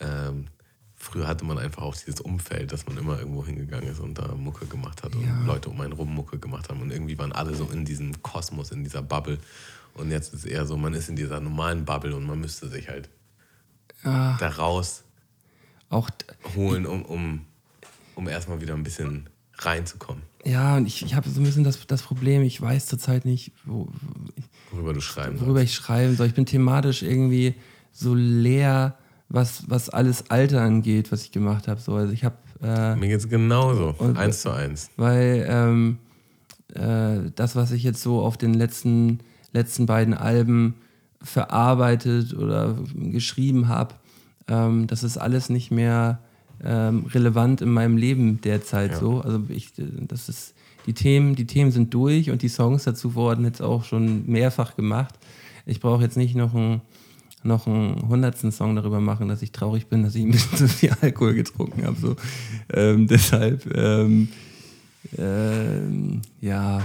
ähm, früher hatte man einfach auch dieses Umfeld, dass man immer irgendwo hingegangen ist und da Mucke gemacht hat und Ja. Leute um einen rum Mucke gemacht haben und irgendwie waren alle so in diesem Kosmos, in dieser Bubble und jetzt ist eher so, man ist in dieser normalen Bubble und man müsste sich halt Ah. da rausholen, auch, d- um, um, um erstmal wieder ein bisschen reinzukommen, ja, und ich, ich habe so ein bisschen das, das Problem, ich weiß zurzeit nicht, wo, worüber du schreiben worüber sollst. ich schreiben soll. Ich bin thematisch irgendwie so leer, was, was alles Alter angeht, was ich gemacht habe. So, also ich habe äh, Mir geht's genauso, Und- eins zu eins. weil ähm, äh, das, was ich jetzt so auf den letzten, letzten beiden Alben verarbeitet oder geschrieben habe, ähm, das ist alles nicht mehr ähm, relevant in meinem Leben derzeit Ja. so. Also ich, äh, das ist, die Themen, die Themen sind durch und die Songs dazu wurden jetzt auch schon mehrfach gemacht. Ich brauche jetzt nicht noch einen noch einen hundertsten Song darüber machen, dass ich traurig bin, dass ich ein bisschen zu viel Alkohol getrunken habe. So. Ähm, deshalb, ähm, ähm, ja,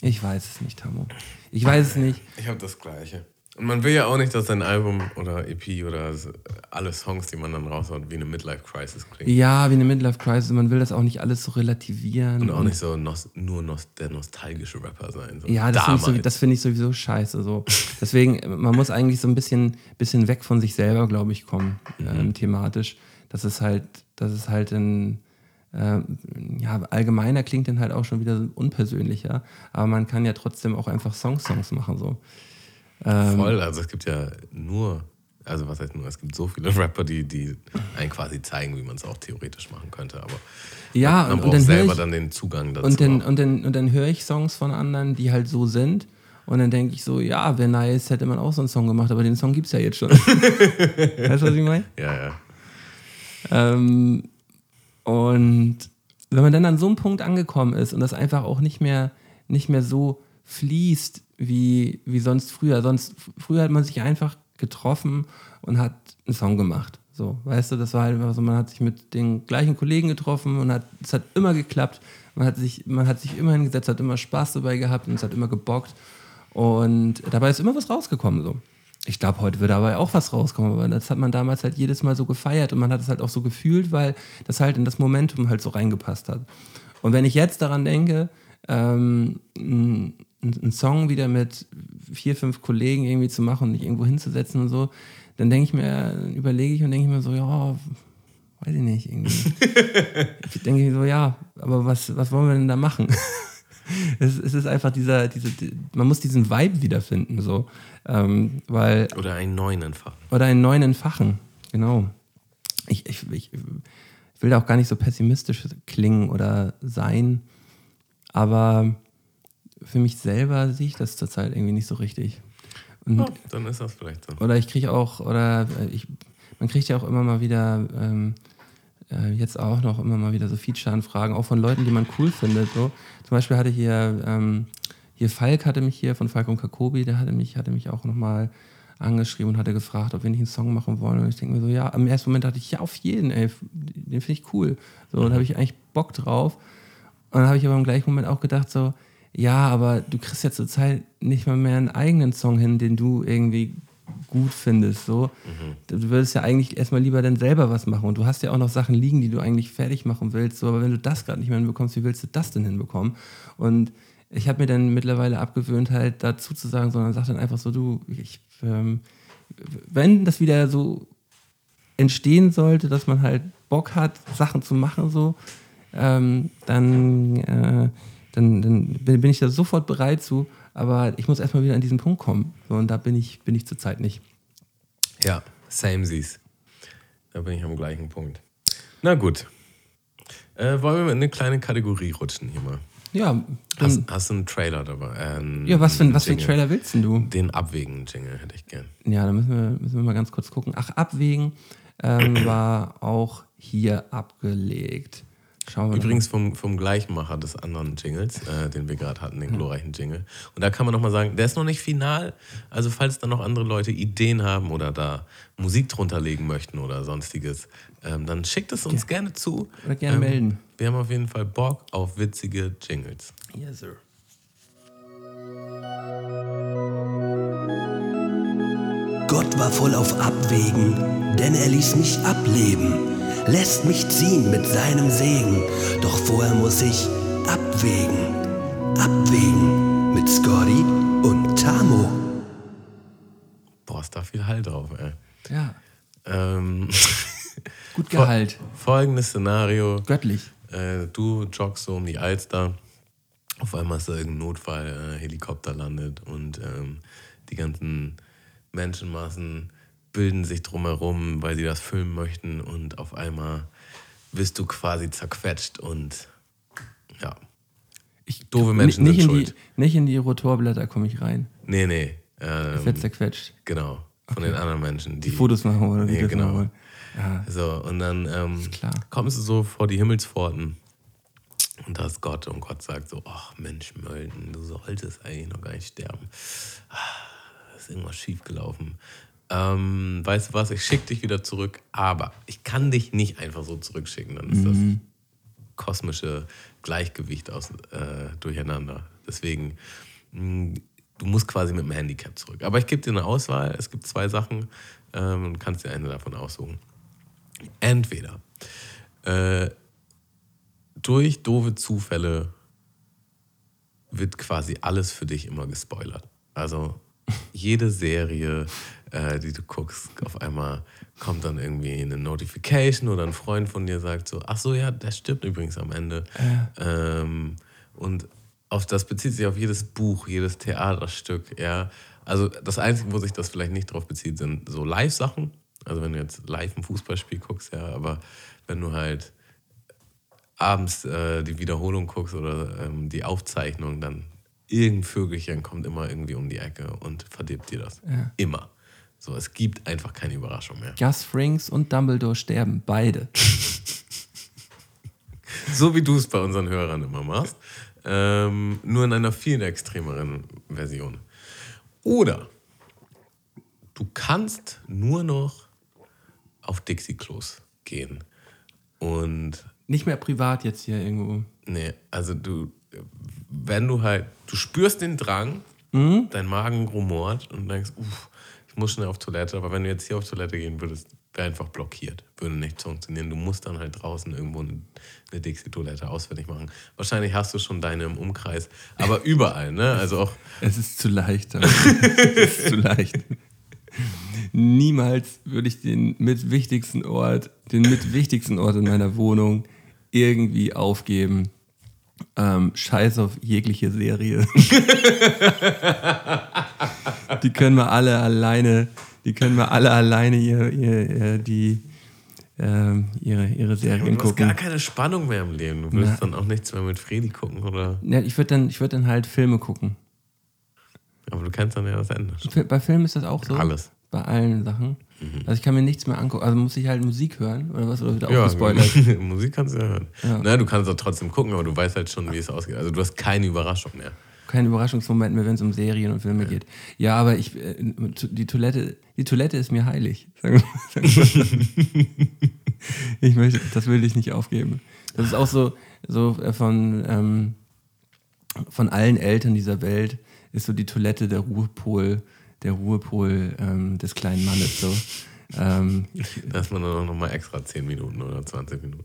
ich weiß es nicht, Tamo. Ich weiß es nicht. Ich habe das Gleiche. Und man will ja auch nicht, dass sein Album oder EP oder alle Songs, die man dann raushaut, wie eine Midlife-Crisis klingen. Ja, wie eine Midlife-Crisis. Man will das auch nicht alles so relativieren. Und auch nicht so nos nur nos der nostalgische Rapper sein. So Ja, das finde ich, find ich sowieso scheiße. So. Deswegen, man muss eigentlich so ein bisschen, bisschen weg von sich selber, glaube ich, kommen, ähm, thematisch. Das ist halt, das ist halt ein, ähm, ja, allgemeiner klingt dann halt auch schon wieder unpersönlicher, aber man kann ja trotzdem auch einfach Songs-Songs machen. So. Ähm, Voll, also es gibt ja nur, also was heißt nur, es gibt so viele Rapper, die, die einen quasi zeigen, wie man es auch theoretisch machen könnte, aber Ja, man und, und braucht dann höre selber ich, dann den Zugang dazu. und dann, und dann, und dann höre ich Songs von anderen, die halt so sind. Und dann denke ich so, ja, wäre nice, hätte man auch so einen Song gemacht, aber den Song gibt es ja jetzt schon. weißt du, was ich meine? ja, ja. Ähm, und wenn man dann an so einem Punkt angekommen ist und das einfach auch nicht mehr, nicht mehr so fließt wie, wie sonst früher. Sonst früher hat man sich einfach getroffen und hat einen Song gemacht. So, weißt du, das war halt einfach so, man hat sich mit den gleichen Kollegen getroffen und hat, es hat immer geklappt. Man hat sich, man hat sich immer hingesetzt, hat immer Spaß dabei gehabt und es hat immer gebockt. Und dabei ist immer was rausgekommen. So. Ich glaube, heute wird dabei auch was rauskommen, aber das hat man damals halt jedes Mal so gefeiert und man hat es halt auch so gefühlt, weil das halt in das Momentum halt so reingepasst hat. Und wenn ich jetzt daran denke, ähm, einen Song wieder mit vier, fünf Kollegen irgendwie zu machen und mich irgendwo hinzusetzen und so, dann denke ich mir, überlege ich und denke ich mir so, ja, weiß ich nicht, irgendwie. ich denke mir so, ja, aber was, was wollen wir denn da machen? es, es ist einfach dieser, diese, man muss diesen Vibe wiederfinden, so. Ähm, weil, Oder einen neuen entfachen. oder einen neuen entfachen, genau. Ich, ich, ich will da auch gar nicht so pessimistisch klingen oder sein, aber für mich selber sehe ich das zurzeit irgendwie nicht so richtig. Oh, dann ist das vielleicht so. Oder ich kriege auch, oder ich, man kriegt ja auch immer mal wieder, ähm, äh, jetzt auch noch immer mal wieder so Feature-Anfragen, auch von Leuten, die man cool findet. So. Zum Beispiel hatte hier, ähm, hier Falk hatte mich hier von Falk und Kakobi, der hatte mich, hatte mich auch nochmal angeschrieben und hatte gefragt, ob wir nicht einen Song machen wollen. Und ich denke mir so, ja, im ersten Moment dachte ich, ja, auf jeden, ey, den finde ich cool. So, und da habe ich eigentlich Bock drauf. Und dann habe ich aber im gleichen Moment auch gedacht, so, ja, aber du kriegst ja zurzeit nicht mal mehr einen eigenen Song hin, den du irgendwie gut findest. So. Du würdest ja eigentlich erstmal lieber dann selber was machen. Und du hast ja auch noch Sachen liegen, die du eigentlich fertig machen willst. So, aber wenn du das gerade nicht mehr hinbekommst, wie willst du das denn hinbekommen? Und ich habe mir dann mittlerweile abgewöhnt, halt dazu zu sagen, sondern sag dann einfach so, du, ich, ähm, wenn das wieder so entstehen sollte, dass man halt Bock hat, Sachen zu machen, so, ähm, dann, äh, dann, dann bin ich da sofort bereit zu. Aber ich muss erstmal wieder an diesen Punkt kommen. So, und da bin ich, bin ich zurzeit nicht. Ja, samesies. Da bin ich am gleichen Punkt. Na gut. Äh, wollen wir in eine kleine Kategorie rutschen hier mal? Ja, Hast, hast du einen Trailer dabei? Äh, einen- ja was, für, ein- was für ein Jingle? Trailer willst denn du? Den Abwägen-Jingle hätte ich gern. Ja, da müssen wir, müssen wir mal ganz kurz gucken. Ach, Abwägen ähm, war auch hier abgelegt. Schauen wir Übrigens vom, vom Gleichmacher des anderen Jingles, äh, den wir gerade hatten, den glorreichen Jingle. Und da kann man nochmal sagen, der ist noch nicht final. Also falls da noch andere Leute Ideen haben oder da Musik drunter legen möchten oder sonstiges, ähm, dann schickt es uns gerne zu. Oder gerne ähm, melden. Wir haben auf jeden Fall Bock auf witzige Jingles. Yes, sir. Gott war voll auf Abwägen, denn er ließ mich ableben, lässt mich ziehen mit seinem Segen. Doch vorher muss ich abwägen, abwägen mit Scotty und Tamo. Boah, ist da viel Hall drauf, ey. Ja, Ähm, gut Gehalt. folgendes Szenario. Göttlich. Äh, du joggst so um die Alster. Auf einmal ist da irgendein Notfall, äh, Helikopter landet und ähm, die ganzen Menschenmassen bilden sich drumherum, weil sie das filmen möchten und auf einmal bist du quasi zerquetscht und ja. Ich, Doofe Menschen nicht, sind in die, schuld. nicht in die Rotorblätter komme ich rein. Nee, nee. Ich Ähm, werde zerquetscht. genau. Von den anderen Menschen. Die, Die Fotos machen oder Nee, genau. machen wollen. Ja, So, und dann ähm, kommst du so vor die Himmelspforten und da ist Gott und Gott sagt so, ach Mensch, Mölden, du solltest eigentlich noch gar nicht sterben. Ah, ist irgendwas schiefgelaufen. Ähm, weißt du was, ich schicke dich wieder zurück, aber ich kann dich nicht einfach so zurückschicken, dann ist das kosmische Gleichgewicht aus, äh, durcheinander. Deswegen, mh, du musst quasi mit dem Handicap zurück. Aber ich gebe dir eine Auswahl, es gibt zwei Sachen ähm, und kannst dir eine davon aussuchen. Entweder äh, durch doofe Zufälle wird quasi alles für dich immer gespoilert. Also jede Serie, äh, die du guckst, auf einmal kommt dann irgendwie eine Notification oder ein Freund von dir sagt so, ach so, ja, der stirbt übrigens am Ende. Ähm, und auf das bezieht sich auf jedes Buch, jedes Theaterstück, ja. Also das Einzige, wo sich das vielleicht nicht drauf bezieht, sind so Live-Sachen. Also wenn du jetzt live ein Fußballspiel guckst, ja, aber wenn du halt abends äh, die Wiederholung guckst oder ähm, die Aufzeichnung, dann irgendein Vögelchen kommt immer irgendwie um die Ecke und verdirbt dir das. Immer. So, es gibt einfach keine Überraschung mehr. Gus Frings und Dumbledore sterben, beide. So wie du es bei unseren Hörern immer machst. Ähm, nur in einer viel extremeren Version. Oder du kannst nur noch auf Dixie-Klos gehen. Und Nicht mehr privat jetzt hier irgendwo. Nee, also du, wenn du halt, du spürst den Drang, dein Magen rumort und denkst, uff, ich muss schnell auf Toilette, aber wenn du jetzt hier auf Toilette gehen würdest, wäre einfach blockiert, würde nicht funktionieren. Du musst dann halt draußen irgendwo eine, eine Dixie-Toilette auswendig machen. Wahrscheinlich hast du schon deine im Umkreis, aber überall, ne? Also auch, Es ist zu leicht. es ist zu leicht. Niemals würde ich den mit wichtigsten Ort, den mit wichtigsten Ort in meiner Wohnung irgendwie aufgeben. Ähm, scheiß auf jegliche Serie. die können wir alle alleine, die können wir alle alleine ihr, ihr, ihr, die, ähm, ihre, ihre Serien Du hast gar gucken. keine Spannung mehr im Leben. Du willst dann auch nichts mehr mit Fredi gucken, oder? Ja, ich würde dann, ich würd dann halt Filme gucken. Aber du kennst dann ja das Ende. Fi- Bei Filmen ist das auch so? Alles. Bei allen Sachen. Also ich kann mir nichts mehr angucken. Also muss ich halt Musik hören oder was? Oder wieder Ja, aufgespoilert? Musik kannst du ja hören. Ja. Na, du kannst auch trotzdem gucken, aber du weißt halt schon, wie es ausgeht. Also du hast keine Überraschung mehr. Kein Überraschungsmoment mehr, wenn es um Serien und Filme geht. Ja, aber ich, äh, die Toilette, die Toilette ist mir heilig. Sagen wir- sagen wir so. ich möchte, das will ich nicht aufgeben. Das ist auch so, so äh, von, ähm, von allen Eltern dieser Welt ist so die Toilette der Ruhepol, der Ruhepol ähm, des kleinen Mannes. So. Ähm, ich, Da ist man dann auch nochmal extra 10 Minuten oder 20 Minuten.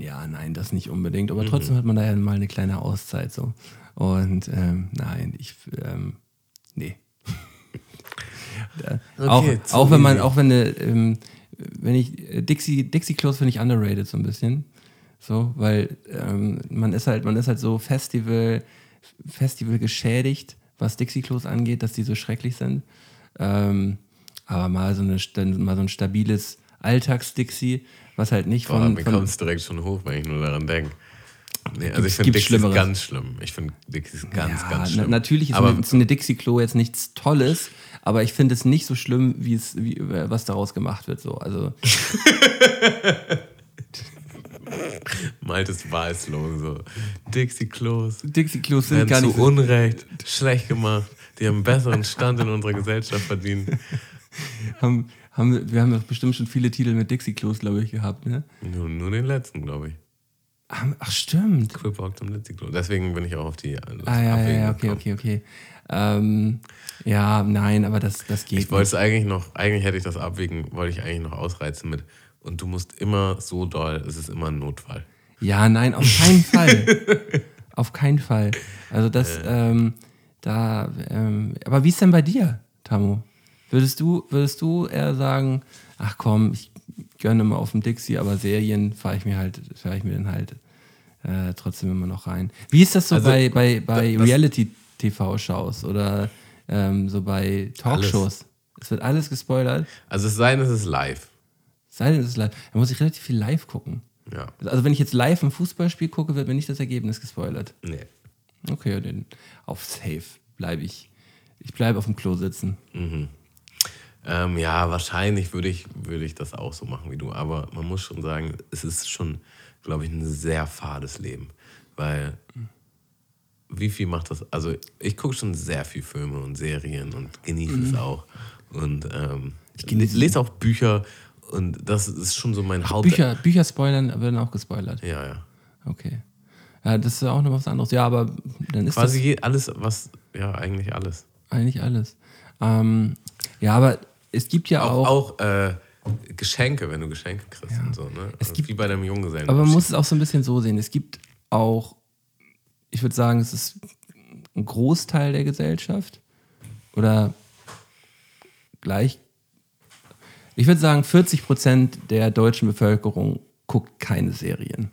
Ja, nein, das nicht unbedingt. Aber trotzdem hat man da ja mal eine kleine Auszeit so. Und ähm, nein, ich ähm, nee. Da- auch, auch wenn man, auch wenn eine, ähm, wenn ich äh, Dixie, Dixie Close finde ich underrated so ein bisschen. So, weil ähm, man ist halt, man ist halt so Festival, Festival geschädigt, was Dixie Klos angeht, dass die so schrecklich sind. Ähm, aber mal so, eine, dann mal so ein stabiles Alltags-Dixie, was halt nicht Boah, von, mir von kommt es direkt schon hoch, wenn ich nur daran denke. Nee, also ich finde Dixie Schlimmeres? ganz schlimm. Ich finde Dixie ganz, ja, ganz na, schlimm. natürlich ist aber eine, ist eine Dixie-Klo jetzt nichts Tolles, aber ich finde es nicht so schlimm, wie es, wie, äh, was daraus gemacht wird. So. Also, Maltes Wahlslogan so. Dixie Klos Dixie-Klos sind gar zu nicht so, Unrecht schlecht gemacht. Die haben einen besseren Stand in unserer Gesellschaft verdient. haben, haben, wir haben doch bestimmt schon viele Titel mit Dixie-Klos, glaube ich, gehabt. Ne? Nur, nur den letzten, glaube ich. Ach, stimmt. Quipbock zum Klo. Deswegen bin ich auch auf die das Ah, ja, Abwägen ja, okay, gekommen. okay, okay. Ähm, ja, nein, aber das, das geht Ich wollte es eigentlich noch, eigentlich hätte ich das Abwägen, wollte ich eigentlich noch ausreizen mit. Und du musst immer so doll, es ist immer ein Notfall. Ja, nein, auf keinen Fall. auf keinen Fall. Also das, ähm, da, ähm, aber wie ist denn bei dir, Tamu? Würdest du, würdest du eher sagen, ach komm, ich gönne mal auf dem Dixie, aber Serien fahre ich mir halt, fahre ich mir dann halt äh, trotzdem immer noch rein. Wie ist das so Also, bei, bei, bei Reality-TV-Shows oder ähm, so bei Talkshows? Es wird alles gespoilert. Also es sei denn, es ist live. Sei denn, es ist live. Da muss ich relativ viel live gucken. Ja. Also wenn ich jetzt live ein Fußballspiel gucke, wird mir nicht das Ergebnis gespoilert. Nee. Okay, dann auf Safe bleibe ich. Ich bleibe auf dem Klo sitzen. Ähm, ja, wahrscheinlich würde ich, würde ich das auch so machen wie du. Aber man muss schon sagen, es ist schon, glaube ich, ein sehr fades Leben. Weil wie viel macht das? Also ich gucke schon sehr viel Filme und Serien und genieße es auch. Und ähm, ich lese auch Bücher und das ist schon so mein Haupt... Bücher, Bücher spoilern werden auch gespoilert. Ja, ja. Okay. Ja, das ist auch noch was anderes. Ja, aber dann ist Quasi das alles, was, ja, eigentlich alles. eigentlich alles. Ähm, ja, aber es gibt ja auch. Auch, auch äh, Geschenke, wenn du Geschenke kriegst und so, ne? Es gibt- wie bei deinem Junggesellen. Aber man muss es auch so ein bisschen so sehen. Es gibt auch, ich würde sagen, es ist ein Großteil der Gesellschaft oder gleich. Ich würde sagen, 40 Prozent der deutschen Bevölkerung guckt keine Serien.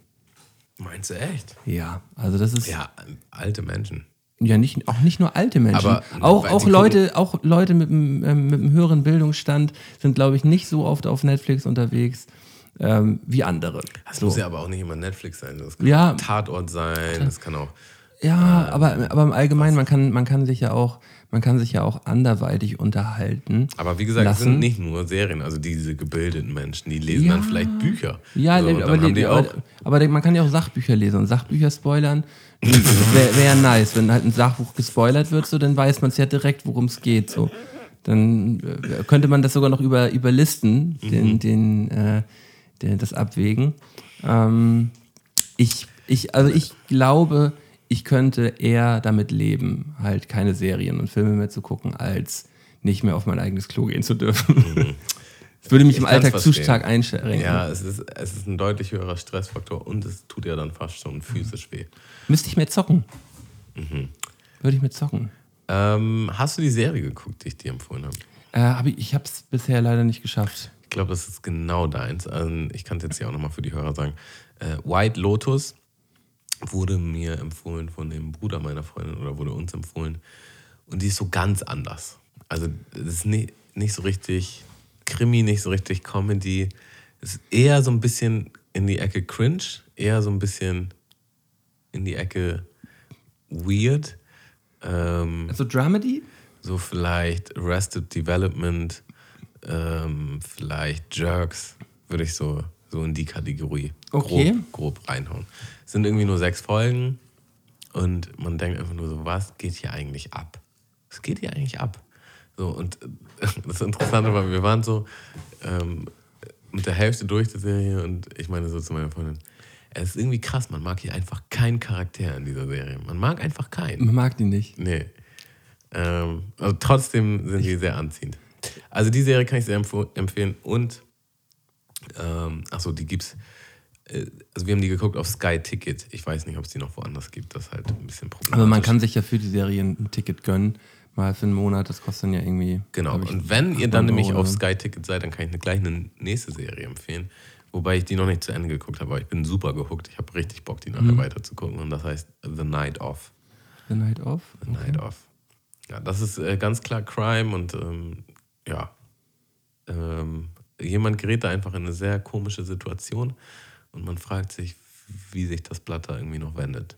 Meinst du echt? Ja, also das ist ja, Ja, alte Menschen. Nicht, auch nicht nur alte Menschen. Aber, auch auch Leute, auch Leute mit, einem, ähm, mit einem höheren Bildungsstand sind, glaube ich, nicht so oft auf Netflix unterwegs ähm, wie andere. Das So. muss ja aber auch nicht immer Netflix sein. Das kann Ja. Tatort sein, das kann auch. Ja, aber, aber im Allgemeinen, man kann, man kann sich ja auch, man kann sich ja auch anderweitig unterhalten. Aber wie gesagt, es lassen. sind nicht nur Serien, also diese gebildeten Menschen, die lesen Ja. dann vielleicht Bücher. Ja, so, und aber, haben die aber, aber man kann ja auch Sachbücher lesen und Sachbücher spoilern. Wäre wär nice, wenn halt ein Sachbuch gespoilert wird, so, dann weiß man es ja direkt, worum es geht. So. Dann äh, könnte man das sogar noch über, überlisten, den, Mhm. den, äh, den, das Abwägen. Ähm, ich, ich, also ich glaube, ich könnte eher damit leben, halt keine Serien und Filme mehr zu gucken, als nicht mehr auf mein eigenes Klo gehen zu dürfen. Das würde mich im Mhm. Ich kann's Alltag zu stark einschränken. Ja, es ist, es ist ein deutlich höherer Stressfaktor und es tut ja dann fast schon physisch weh. Müsste ich mehr zocken. Mhm. Würde ich mehr zocken. Ähm, hast du die Serie geguckt, die ich dir empfohlen habe? Äh, hab ich ich habe es bisher leider nicht geschafft. Ich glaube, das ist genau deins. Also ich kann es jetzt hier auch nochmal für die Hörer sagen. Äh, White Lotus wurde mir empfohlen von dem Bruder meiner Freundin oder wurde uns empfohlen. Und die ist so ganz anders. Also das ist nicht, nicht so richtig Krimi, nicht so richtig Comedy. Es ist eher so ein bisschen in die Ecke cringe, eher so ein bisschen in die Ecke weird. Ähm, Also Dramedy? so vielleicht Arrested Development, ähm, vielleicht Jerks, würde ich so, so in die Kategorie Okay. grob, grob reinhauen. Es sind irgendwie nur sechs Folgen und man denkt einfach nur so, was geht hier eigentlich ab? Was geht hier eigentlich ab? So, und das Interessante war, wir waren so ähm, mit der Hälfte durch der Serie und ich meine so zu meiner Freundin, es ist irgendwie krass, man mag hier einfach keinen Charakter in dieser Serie. Man mag einfach keinen. Man mag die nicht. Nee. Ähm, also trotzdem sind die sehr anziehend. Also die Serie kann ich sehr empf empfehlen und ähm, achso, die gibt's. Äh, Also wir haben die geguckt auf Sky Ticket. Ich weiß nicht, ob es die noch woanders gibt. Das ist halt ein bisschen problematisch. Aber man kann sich ja für die Serie ein Ticket gönnen. Mal für einen Monat, das kostet dann ja irgendwie. Genau. Und wenn ihr dann 800 nämlich Euro auf. Sky Ticket seid, dann kann ich gleich eine nächste Serie empfehlen. Wobei ich die noch nicht zu Ende geguckt habe, aber ich bin super gehuckt. Ich habe richtig Bock, die nachher Mhm. weiter zu gucken. Und das heißt The Night Of. The Night Off. The Night Of. Ja, das ist äh, ganz klar Crime und ähm, ja, ähm, jemand gerät da einfach in eine sehr komische Situation und man fragt sich, wie sich das Blatt da irgendwie noch wendet.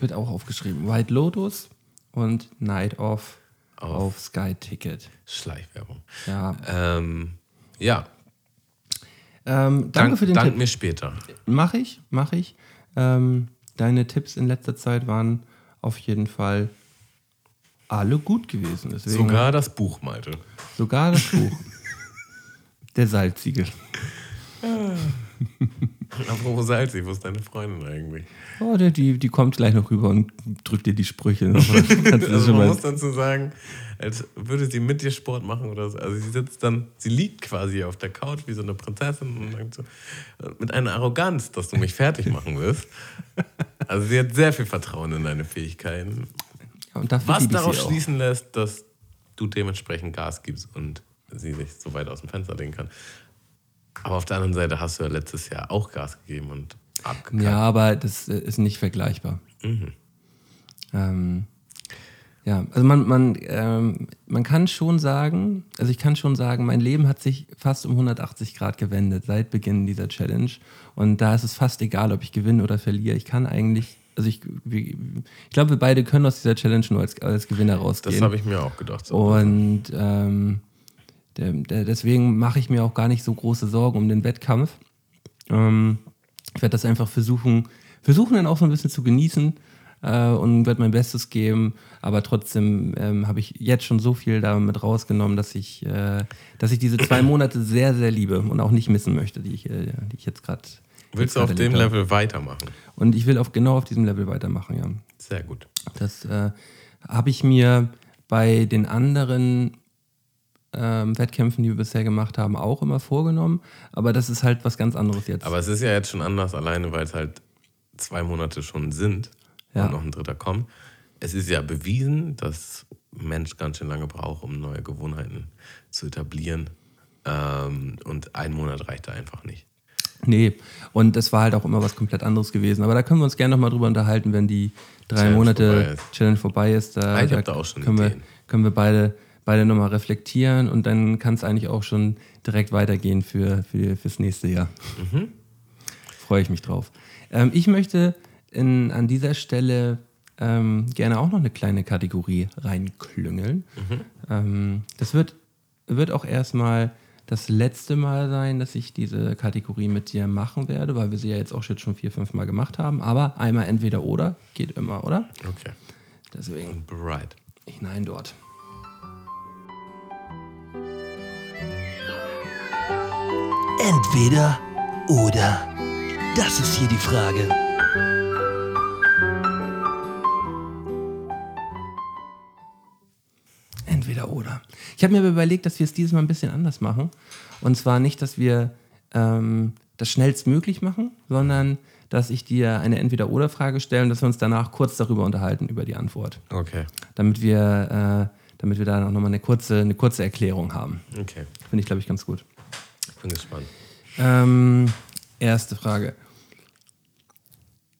Wird auch aufgeschrieben. White Lotus und Night Off Auf. auf Sky Ticket. Schleichwerbung. Ja. Ähm, ja, Ähm, danke dank, für den dank Tipp. mir später. Mach ich, mach ich. Ähm, deine Tipps in letzter Zeit waren auf jeden Fall alle gut gewesen. Deswegen Sogar das Buch, Malte. sogar das Buch. Der Salzige. Apropos Salzi, wo ist deine Freundin eigentlich? Oh, der, die, die kommt gleich noch rüber und drückt dir die Sprüche. noch. Kannst du das Also man muss dazu sagen, als würde sie mit dir Sport machen oder so. Also sie sitzt dann, sie liegt quasi auf der Couch wie so eine Prinzessin und sagt so, äh, mit einer Arroganz, dass du mich fertig machen wirst. Also sie hat sehr viel Vertrauen in deine Fähigkeiten. dafür Was darauf schließen lässt, dass du dementsprechend Gas gibst und sie sich so weit aus dem Fenster legen kann. Aber auf der anderen Seite hast du ja letztes Jahr auch Gas gegeben und abgekackt. Ja, aber das äh, ist nicht vergleichbar. Ähm, ja, also man, man, ähm, man kann schon sagen, also ich kann schon sagen, mein Leben hat sich fast um 180 Grad gewendet seit Beginn dieser Challenge. Und da ist es fast egal, ob ich gewinne oder verliere. Ich kann eigentlich, also ich, ich glaube, wir beide können aus dieser Challenge nur als, als Gewinner rausgehen. Das habe ich mir auch gedacht. So. Und ähm, deswegen mache ich mir auch gar nicht so große Sorgen um den Wettkampf. Ähm, ich werde das einfach versuchen, versuchen dann auch so ein bisschen zu genießen äh, und werde mein Bestes geben. Aber trotzdem ähm, habe ich jetzt schon so viel damit rausgenommen, dass ich, äh, dass ich diese zwei Monate sehr, sehr liebe und auch nicht missen möchte, die ich, äh, die ich jetzt gerade. Willst du auf dem Level weitermachen? Und ich will auf, genau auf diesem Level weitermachen, ja. Sehr gut. Das äh, habe ich mir bei den anderen ähm, Wettkämpfen, die wir bisher gemacht haben, auch immer vorgenommen. Aber das ist halt was ganz anderes jetzt. Aber es ist ja jetzt schon anders, alleine weil es halt zwei Monate schon sind Ja. und noch ein dritter kommt. Es ist ja bewiesen, dass Mensch ganz schön lange braucht, um neue Gewohnheiten zu etablieren. Ähm, und ein Monat reicht da einfach nicht. nee, und das war halt auch immer was komplett anderes gewesen. Aber da können wir uns gerne nochmal drüber unterhalten, wenn die drei Challenge Monate vorbei ist. Challenge vorbei ist. Da, Ah, ich da hab da auch schon können, wir, Ideen. können wir beide, beide nochmal reflektieren und dann kann es eigentlich auch schon direkt weitergehen für, für, fürs nächste Jahr. Mhm. Freue ich mich drauf. Ähm, ich möchte in, an dieser Stelle ähm, gerne auch noch eine kleine Kategorie reinklüngeln. Mhm. Ähm, das wird, wird auch erstmal das letzte Mal sein, dass ich diese Kategorie mit dir machen werde, weil wir sie ja jetzt auch schon vier, fünf Mal gemacht haben. Aber einmal entweder oder geht immer, oder? Okay. Deswegen Bereit. hinein dort. Entweder oder. Das ist hier die Frage. Entweder oder. Ich habe mir aber überlegt, dass wir es dieses Mal ein bisschen anders machen. Und zwar nicht, dass wir ähm, das schnellstmöglich machen, sondern dass ich dir eine Entweder-Oder-Frage stelle und dass wir uns danach kurz darüber unterhalten, über die Antwort. Okay. Damit wir, äh, damit wir da noch mal eine kurze, eine kurze Erklärung haben. Okay. Finde ich, glaube ich, ganz gut. Ich bin gespannt. Ähm, erste Frage.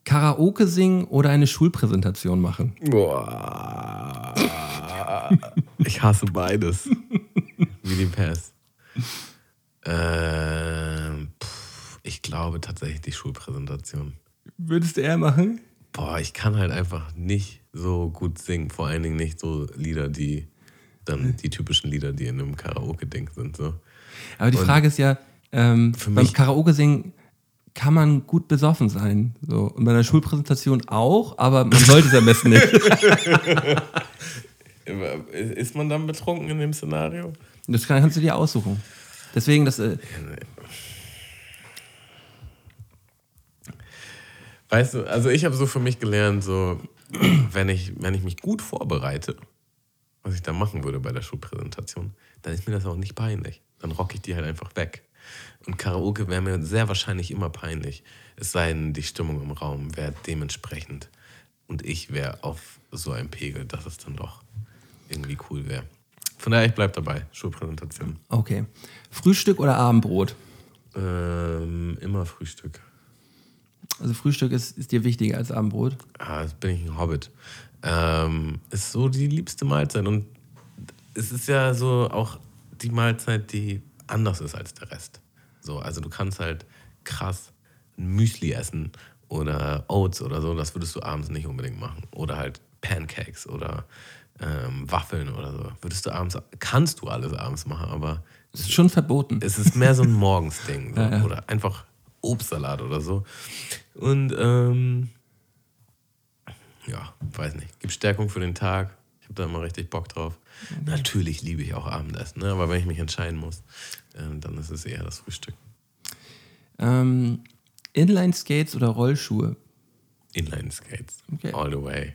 Karaoke singen oder eine Schulpräsentation machen? Boah. Ich hasse beides. Wie die Pest. Ähm, pff, ich glaube tatsächlich die Schulpräsentation. Würdest du eher machen? Boah, ich kann halt einfach nicht so gut singen. Vor allen Dingen nicht so Lieder, die dann die typischen Lieder, die in einem Karaoke-Ding sind. So. Aber die Und Frage ist ja, ähm, für beim Karaoke singen kann man gut besoffen sein. So. Und bei einer Schulpräsentation auch, aber man sollte es am besten nicht. Ist man dann betrunken in dem Szenario? Das kann, kannst du dir aussuchen. Deswegen, das, äh, Weißt du, also ich habe so für mich gelernt, so, wenn ich, wenn ich mich gut vorbereite, was ich da machen würde bei der Schulpräsentation, dann ist mir das auch nicht peinlich. Dann rocke ich die halt einfach weg. Und Karaoke wäre mir sehr wahrscheinlich immer peinlich. Es sei denn, die Stimmung im Raum wäre dementsprechend. Und ich wäre auf so einem Pegel, dass es dann doch irgendwie cool wäre. Von daher, ich bleib dabei. Schulpräsentation. okay. Frühstück oder Abendbrot? Ähm, immer Frühstück. Also Frühstück ist, ist dir wichtiger als Abendbrot. Ah, jetzt bin ich ein Hobbit. Ähm, ist so die liebste Mahlzeit. Und es ist ja so auch die Mahlzeit, die anders ist als der Rest. So, also du kannst halt krass ein Müsli essen oder Oats oder so. Das würdest du abends nicht unbedingt machen. Oder halt Pancakes oder ähm, Waffeln oder so. Würdest du abends, kannst du alles abends machen, aber Das ist schon verboten. es ist mehr so ein Morgensding. So. Ja, ja. Oder einfach Obstsalat oder so. Und ähm, ja, weiß nicht. Gibt Stärkung für den Tag. Habe da immer richtig Bock drauf. Natürlich liebe ich auch Abendessen, ne? aber wenn ich mich entscheiden muss, äh, dann ist es eher das Frühstück. Ähm, Inline-Skates oder Rollschuhe? Inline Skates. Okay. All the way.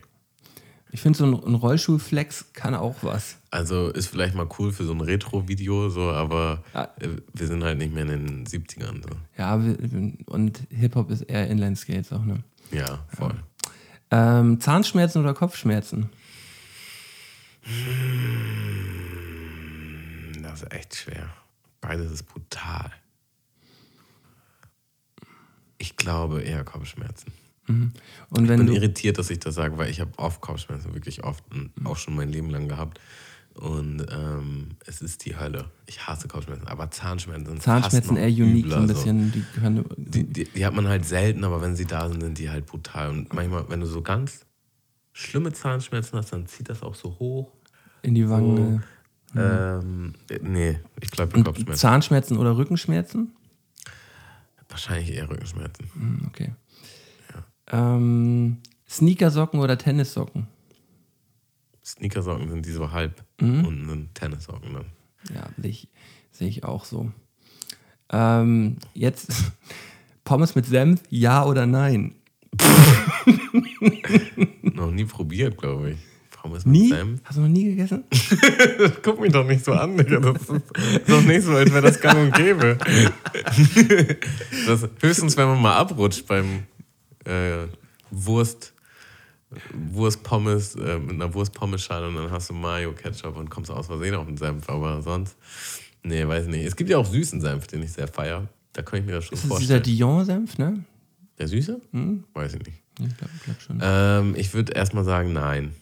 Ich finde, so ein, ein Rollschuhflex kann auch was. Also ist vielleicht mal cool für so ein Retro-Video, so, aber Ja. äh, wir sind halt nicht mehr in den 70ern. So. Ja, und Hip-Hop ist eher Inline-Skates auch, ne? Ja, voll. Ähm, Zahnschmerzen oder Kopfschmerzen? Das ist echt schwer. Beides ist brutal. Ich glaube eher Kopfschmerzen. Und Ich bin irritiert, dass ich das sage, weil ich habe oft Kopfschmerzen, wirklich oft und auch schon mein Leben lang gehabt. Und ähm, es ist die Hölle. Ich hasse Kopfschmerzen, aber Zahnschmerzen sind Zahnschmerzen eher unique, übler, so ein bisschen, die gehören, Die, die, die hat man halt selten, aber wenn sie da sind, sind die halt brutal. Und manchmal, wenn du so ganz schlimme Zahnschmerzen hast, dann zieht das auch so hoch. In die Wangen. Ähm, äh, nee, ich glaube Kopfschmerzen. Zahnschmerzen oder Rückenschmerzen? Wahrscheinlich eher Rückenschmerzen. Hm, Okay. Ähm, Sneakersocken oder Tennissocken? Sneakersocken sind die so halb Mhm. und sind Tennissocken dann. Ja, sehe ich, sehe ich auch so. Ähm, jetzt Pommes mit Senf, ja oder nein? Noch nie probiert, glaube ich. Pommes mit Nie? Senf. Hast du noch nie gegessen? Guck mich doch nicht so an, Digga. Das ist doch nicht so, als wäre das gang und gäbe. Das, höchstens, wenn man mal abrutscht beim äh, Wurst, Wurstpommes, äh, mit einer Wurstpommesschale und dann hast du Mayo, Ketchup und kommst aus Versehen auf den Senf. Aber sonst, nee, weiß nicht. Es gibt ja auch süßen Senf, den ich sehr feiere. Da kann ich mir das schon ist dieser vorstellen. Dijon-Senf, ne? Der süße? Weiß ich nicht. Ich glaube glaub schon. Ähm, ich würde erstmal sagen, nein.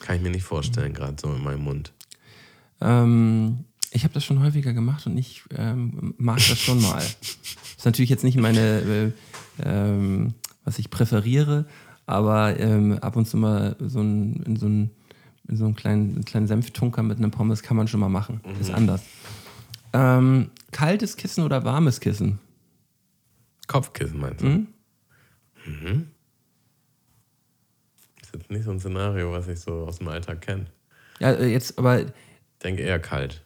Kann ich mir nicht vorstellen, gerade so in meinem Mund. Ähm, ich habe das schon häufiger gemacht und ich ähm, mag das schon mal. ist natürlich jetzt nicht meine, äh, ähm, was ich präferiere, aber ähm, ab und zu mal so ein, in so einen, in so einen kleinen, kleinen Senftunker mit einem Pommes kann man schon mal machen. Ist anders. Ähm, kaltes Kissen oder warmes Kissen? Kopfkissen meinst du? Mhm. Mhm. Nicht so ein Szenario, was ich so aus dem Alltag kenne. Ja, äh, jetzt, aber Ich denke eher kalt.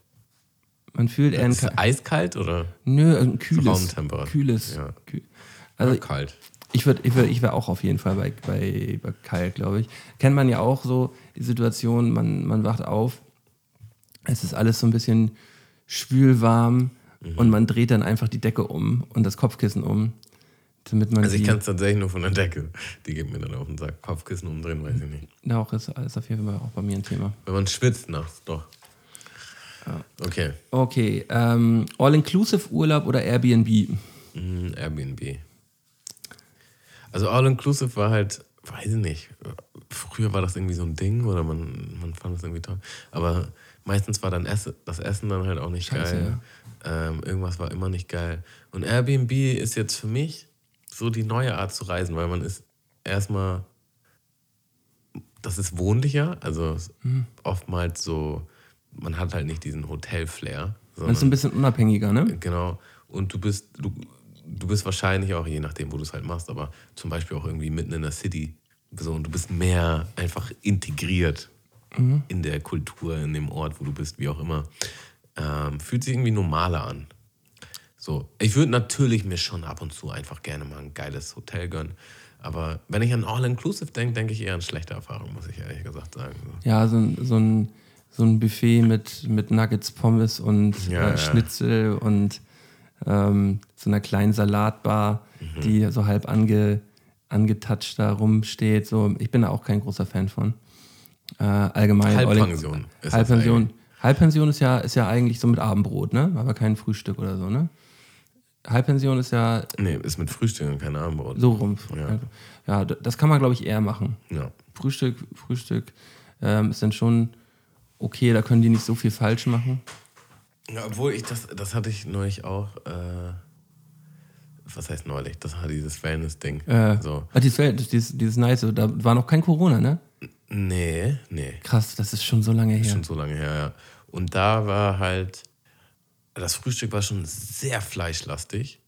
man fühlt eher Ist es eiskalt oder nö, ein kühles, Raumtemperatur? kühles. Ja. Kühl. Also kalt? Ich würde ich würd, ich wär auch auf jeden Fall bei, bei, bei kalt, glaube ich. Kennt man ja auch so die Situation, man, man wacht auf, es ist alles so ein bisschen schwülwarm Mhm. und man dreht dann einfach die Decke um und das Kopfkissen um, damit man Also ich kann es tatsächlich nur von der Decke. Die geht mir dann auf den Sack. Kopfkissen umdrehen, weiß ich nicht. Ja, auch ist, ist auf jeden Fall auch bei mir ein Thema. Wenn man schwitzt nachts, doch. Okay. Okay, ähm, All-Inclusive Urlaub oder Airbnb? Mm, Airbnb. Also All-Inclusive war halt, weiß ich nicht, früher war das irgendwie so ein Ding oder man, man fand das irgendwie toll. Aber meistens war dann Ess das Essen dann halt auch nicht Scheiße, geil. Ähm, irgendwas war immer nicht geil. Und Airbnb ist jetzt für mich so die neue Art zu reisen, weil man ist erstmal, das ist wohnlicher, also Mhm. oftmals so, man hat halt nicht diesen Hotel-Flair. Man ist ein bisschen unabhängiger, ne? Genau. Und du bist, du, du bist wahrscheinlich auch, je nachdem, wo du es halt machst, aber zum Beispiel auch irgendwie mitten in der City. So, und du bist mehr einfach integriert in der Kultur, in dem Ort, wo du bist, wie auch immer. Ähm, fühlt sich irgendwie normaler an. So, ich würde natürlich mir schon ab und zu einfach gerne mal ein geiles Hotel gönnen. Aber wenn ich an All-Inclusive denke, denke ich eher an schlechte Erfahrungen, muss ich ehrlich gesagt sagen. Ja, so, ein- so, ein, so ein Buffet mit, mit Nuggets, Pommes und Ja, äh, ja. Schnitzel und ähm, so einer kleinen Salatbar, Mhm. die so halb ange, angetatscht da rumsteht. So, ich bin da auch kein großer Fan von. Äh, allgemein. Halbpension Halbpension. Halbpension ist ja, ist ja eigentlich so mit Abendbrot, ne? Aber kein Frühstück oder so, ne? Halbpension ist ja Nee, ist mit Frühstück und kein Abendbrot. so rum. Ja. Ja, das kann man, glaube ich, eher machen. Ja. Frühstück, Frühstück ähm, ist dann schon okay, da können die nicht so viel falsch machen. Ja, obwohl ich das, das hatte ich neulich auch, äh, was heißt neulich? Das war dieses Wellness-Ding. Äh, So. ah, dieses, dieses, dieses Nice, da war noch kein Corona, ne? Nee, nee. Krass, das ist schon so lange her. Schon so lange her, ja. Und da war halt, das Frühstück war schon sehr fleischlastig.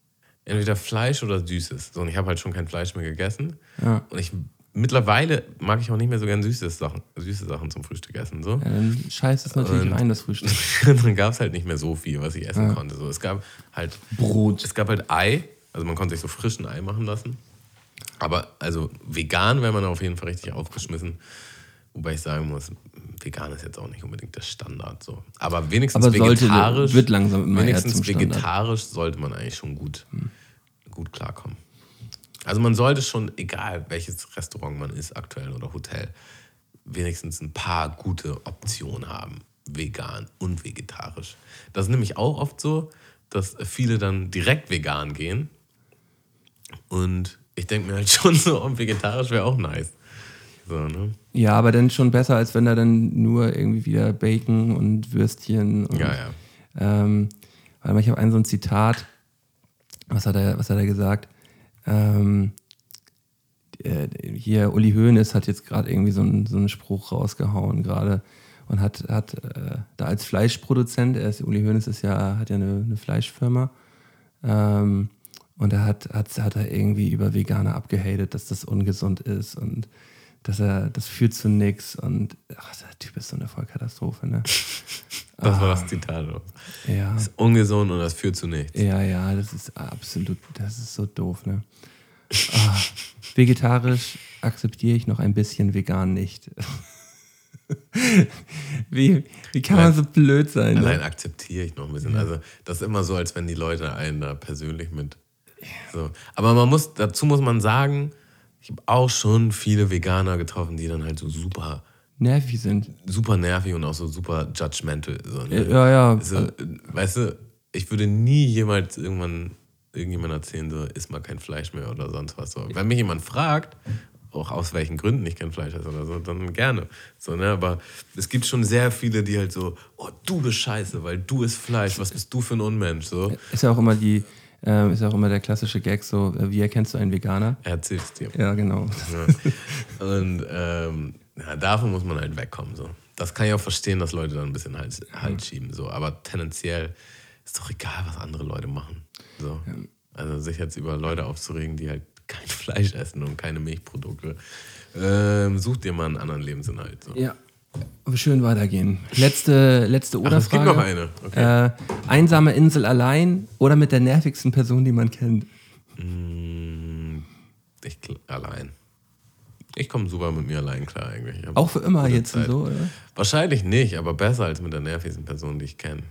Entweder Fleisch oder Süßes. So, und ich habe halt schon kein Fleisch mehr gegessen. Ja. Und ich, mittlerweile mag ich auch nicht mehr so gern süße Sachen, süße Sachen zum Frühstück essen. So. Ja, dann scheißt es natürlich Und- rein, das Frühstück. dann gab es halt nicht mehr so viel, was ich essen konnte. So, es gab halt Brot. Es gab halt Ei, also man konnte sich so frischen Ei machen lassen. Aber also vegan wäre man auf jeden Fall richtig aufgeschmissen. Wobei ich sagen muss, vegan ist jetzt auch nicht unbedingt der Standard. So. Aber wenigstens Aber sollte- vegetarisch, wird langsam immer wenigstens vegetarisch sollte man eigentlich schon gut, gut klarkommen. Also man sollte schon, egal welches Restaurant man ist, aktuell oder Hotel, wenigstens ein paar gute Optionen haben. Vegan und vegetarisch. Das ist nämlich auch oft so, dass viele dann direkt vegan gehen. Und ich denke mir halt schon so, vegetarisch wäre auch nice. So, ne? Ja, aber dann schon besser, als wenn da dann nur irgendwie wieder Bacon und Würstchen und Ja, ja. Ähm, warte mal, ich habe ein so ein Zitat. Was hat er, was hat er gesagt? Ähm, äh, hier, Uli Hoeneß hat jetzt gerade irgendwie so einen, so einen Spruch rausgehauen gerade und hat, hat äh, da als Fleischproduzent, er ist, Uli Hoeneß ist ja, hat ja eine, eine Fleischfirma, ähm, und er hat, hat, hat er irgendwie über Veganer abgehatet, dass das ungesund ist und dass er, das führt zu nichts und ach, der Typ ist so eine Vollkatastrophe, ne? Das war das Zitat. Ja. Das ist ungesund und das führt zu nichts. Ja, ja, das ist absolut, das ist so doof, ne? Ah, vegetarisch akzeptiere ich noch ein bisschen, vegan nicht. wie, wie kann man so blöd sein? Allein Ne? akzeptiere ich noch ein bisschen. Also, das ist immer so, als wenn die Leute einen da persönlich mit. So. Aber man muss, dazu muss man sagen, ich habe auch schon viele Veganer getroffen, die dann halt so super, Nervig sind. super nervig und auch so super judgmental. So, ne? Ja, ja. So, äh, weißt du, ich würde nie jemals irgendwann irgendjemand erzählen, so isst mal kein Fleisch mehr oder sonst was. So. Wenn mich jemand fragt, auch aus welchen Gründen ich kein Fleisch esse oder so, dann gerne. So, ne? Aber es gibt schon sehr viele, die halt so, oh, du bist scheiße, weil du isst Fleisch, was bist du für ein Unmensch? So. Ist ja auch immer die, ähm, ist ja auch immer der klassische Gag so, äh, wie erkennst du einen Veganer? Er erzählt es dir. Ja, genau. Ja. Und ähm, ja, davon muss man halt wegkommen. So. Das kann ich auch verstehen, dass Leute dann ein bisschen halt, halt schieben. So. Aber tendenziell ist doch egal, was andere Leute machen. So. Also sich jetzt über Leute aufzuregen, die halt kein Fleisch essen und keine Milchprodukte. Ähm, such dir mal einen anderen Lebensinhalt. So. Ja. Schön weitergehen. Letzte, letzte Ach, es gibt Oder-Frage. noch eine. Okay. Äh, einsame Insel allein oder mit der nervigsten Person, die man kennt? Mm, ich allein. Ich komme super mit mir allein klar eigentlich. Auch für immer jetzt und so, oder? Wahrscheinlich nicht, aber besser als mit der nervigsten Person, die ich kenne.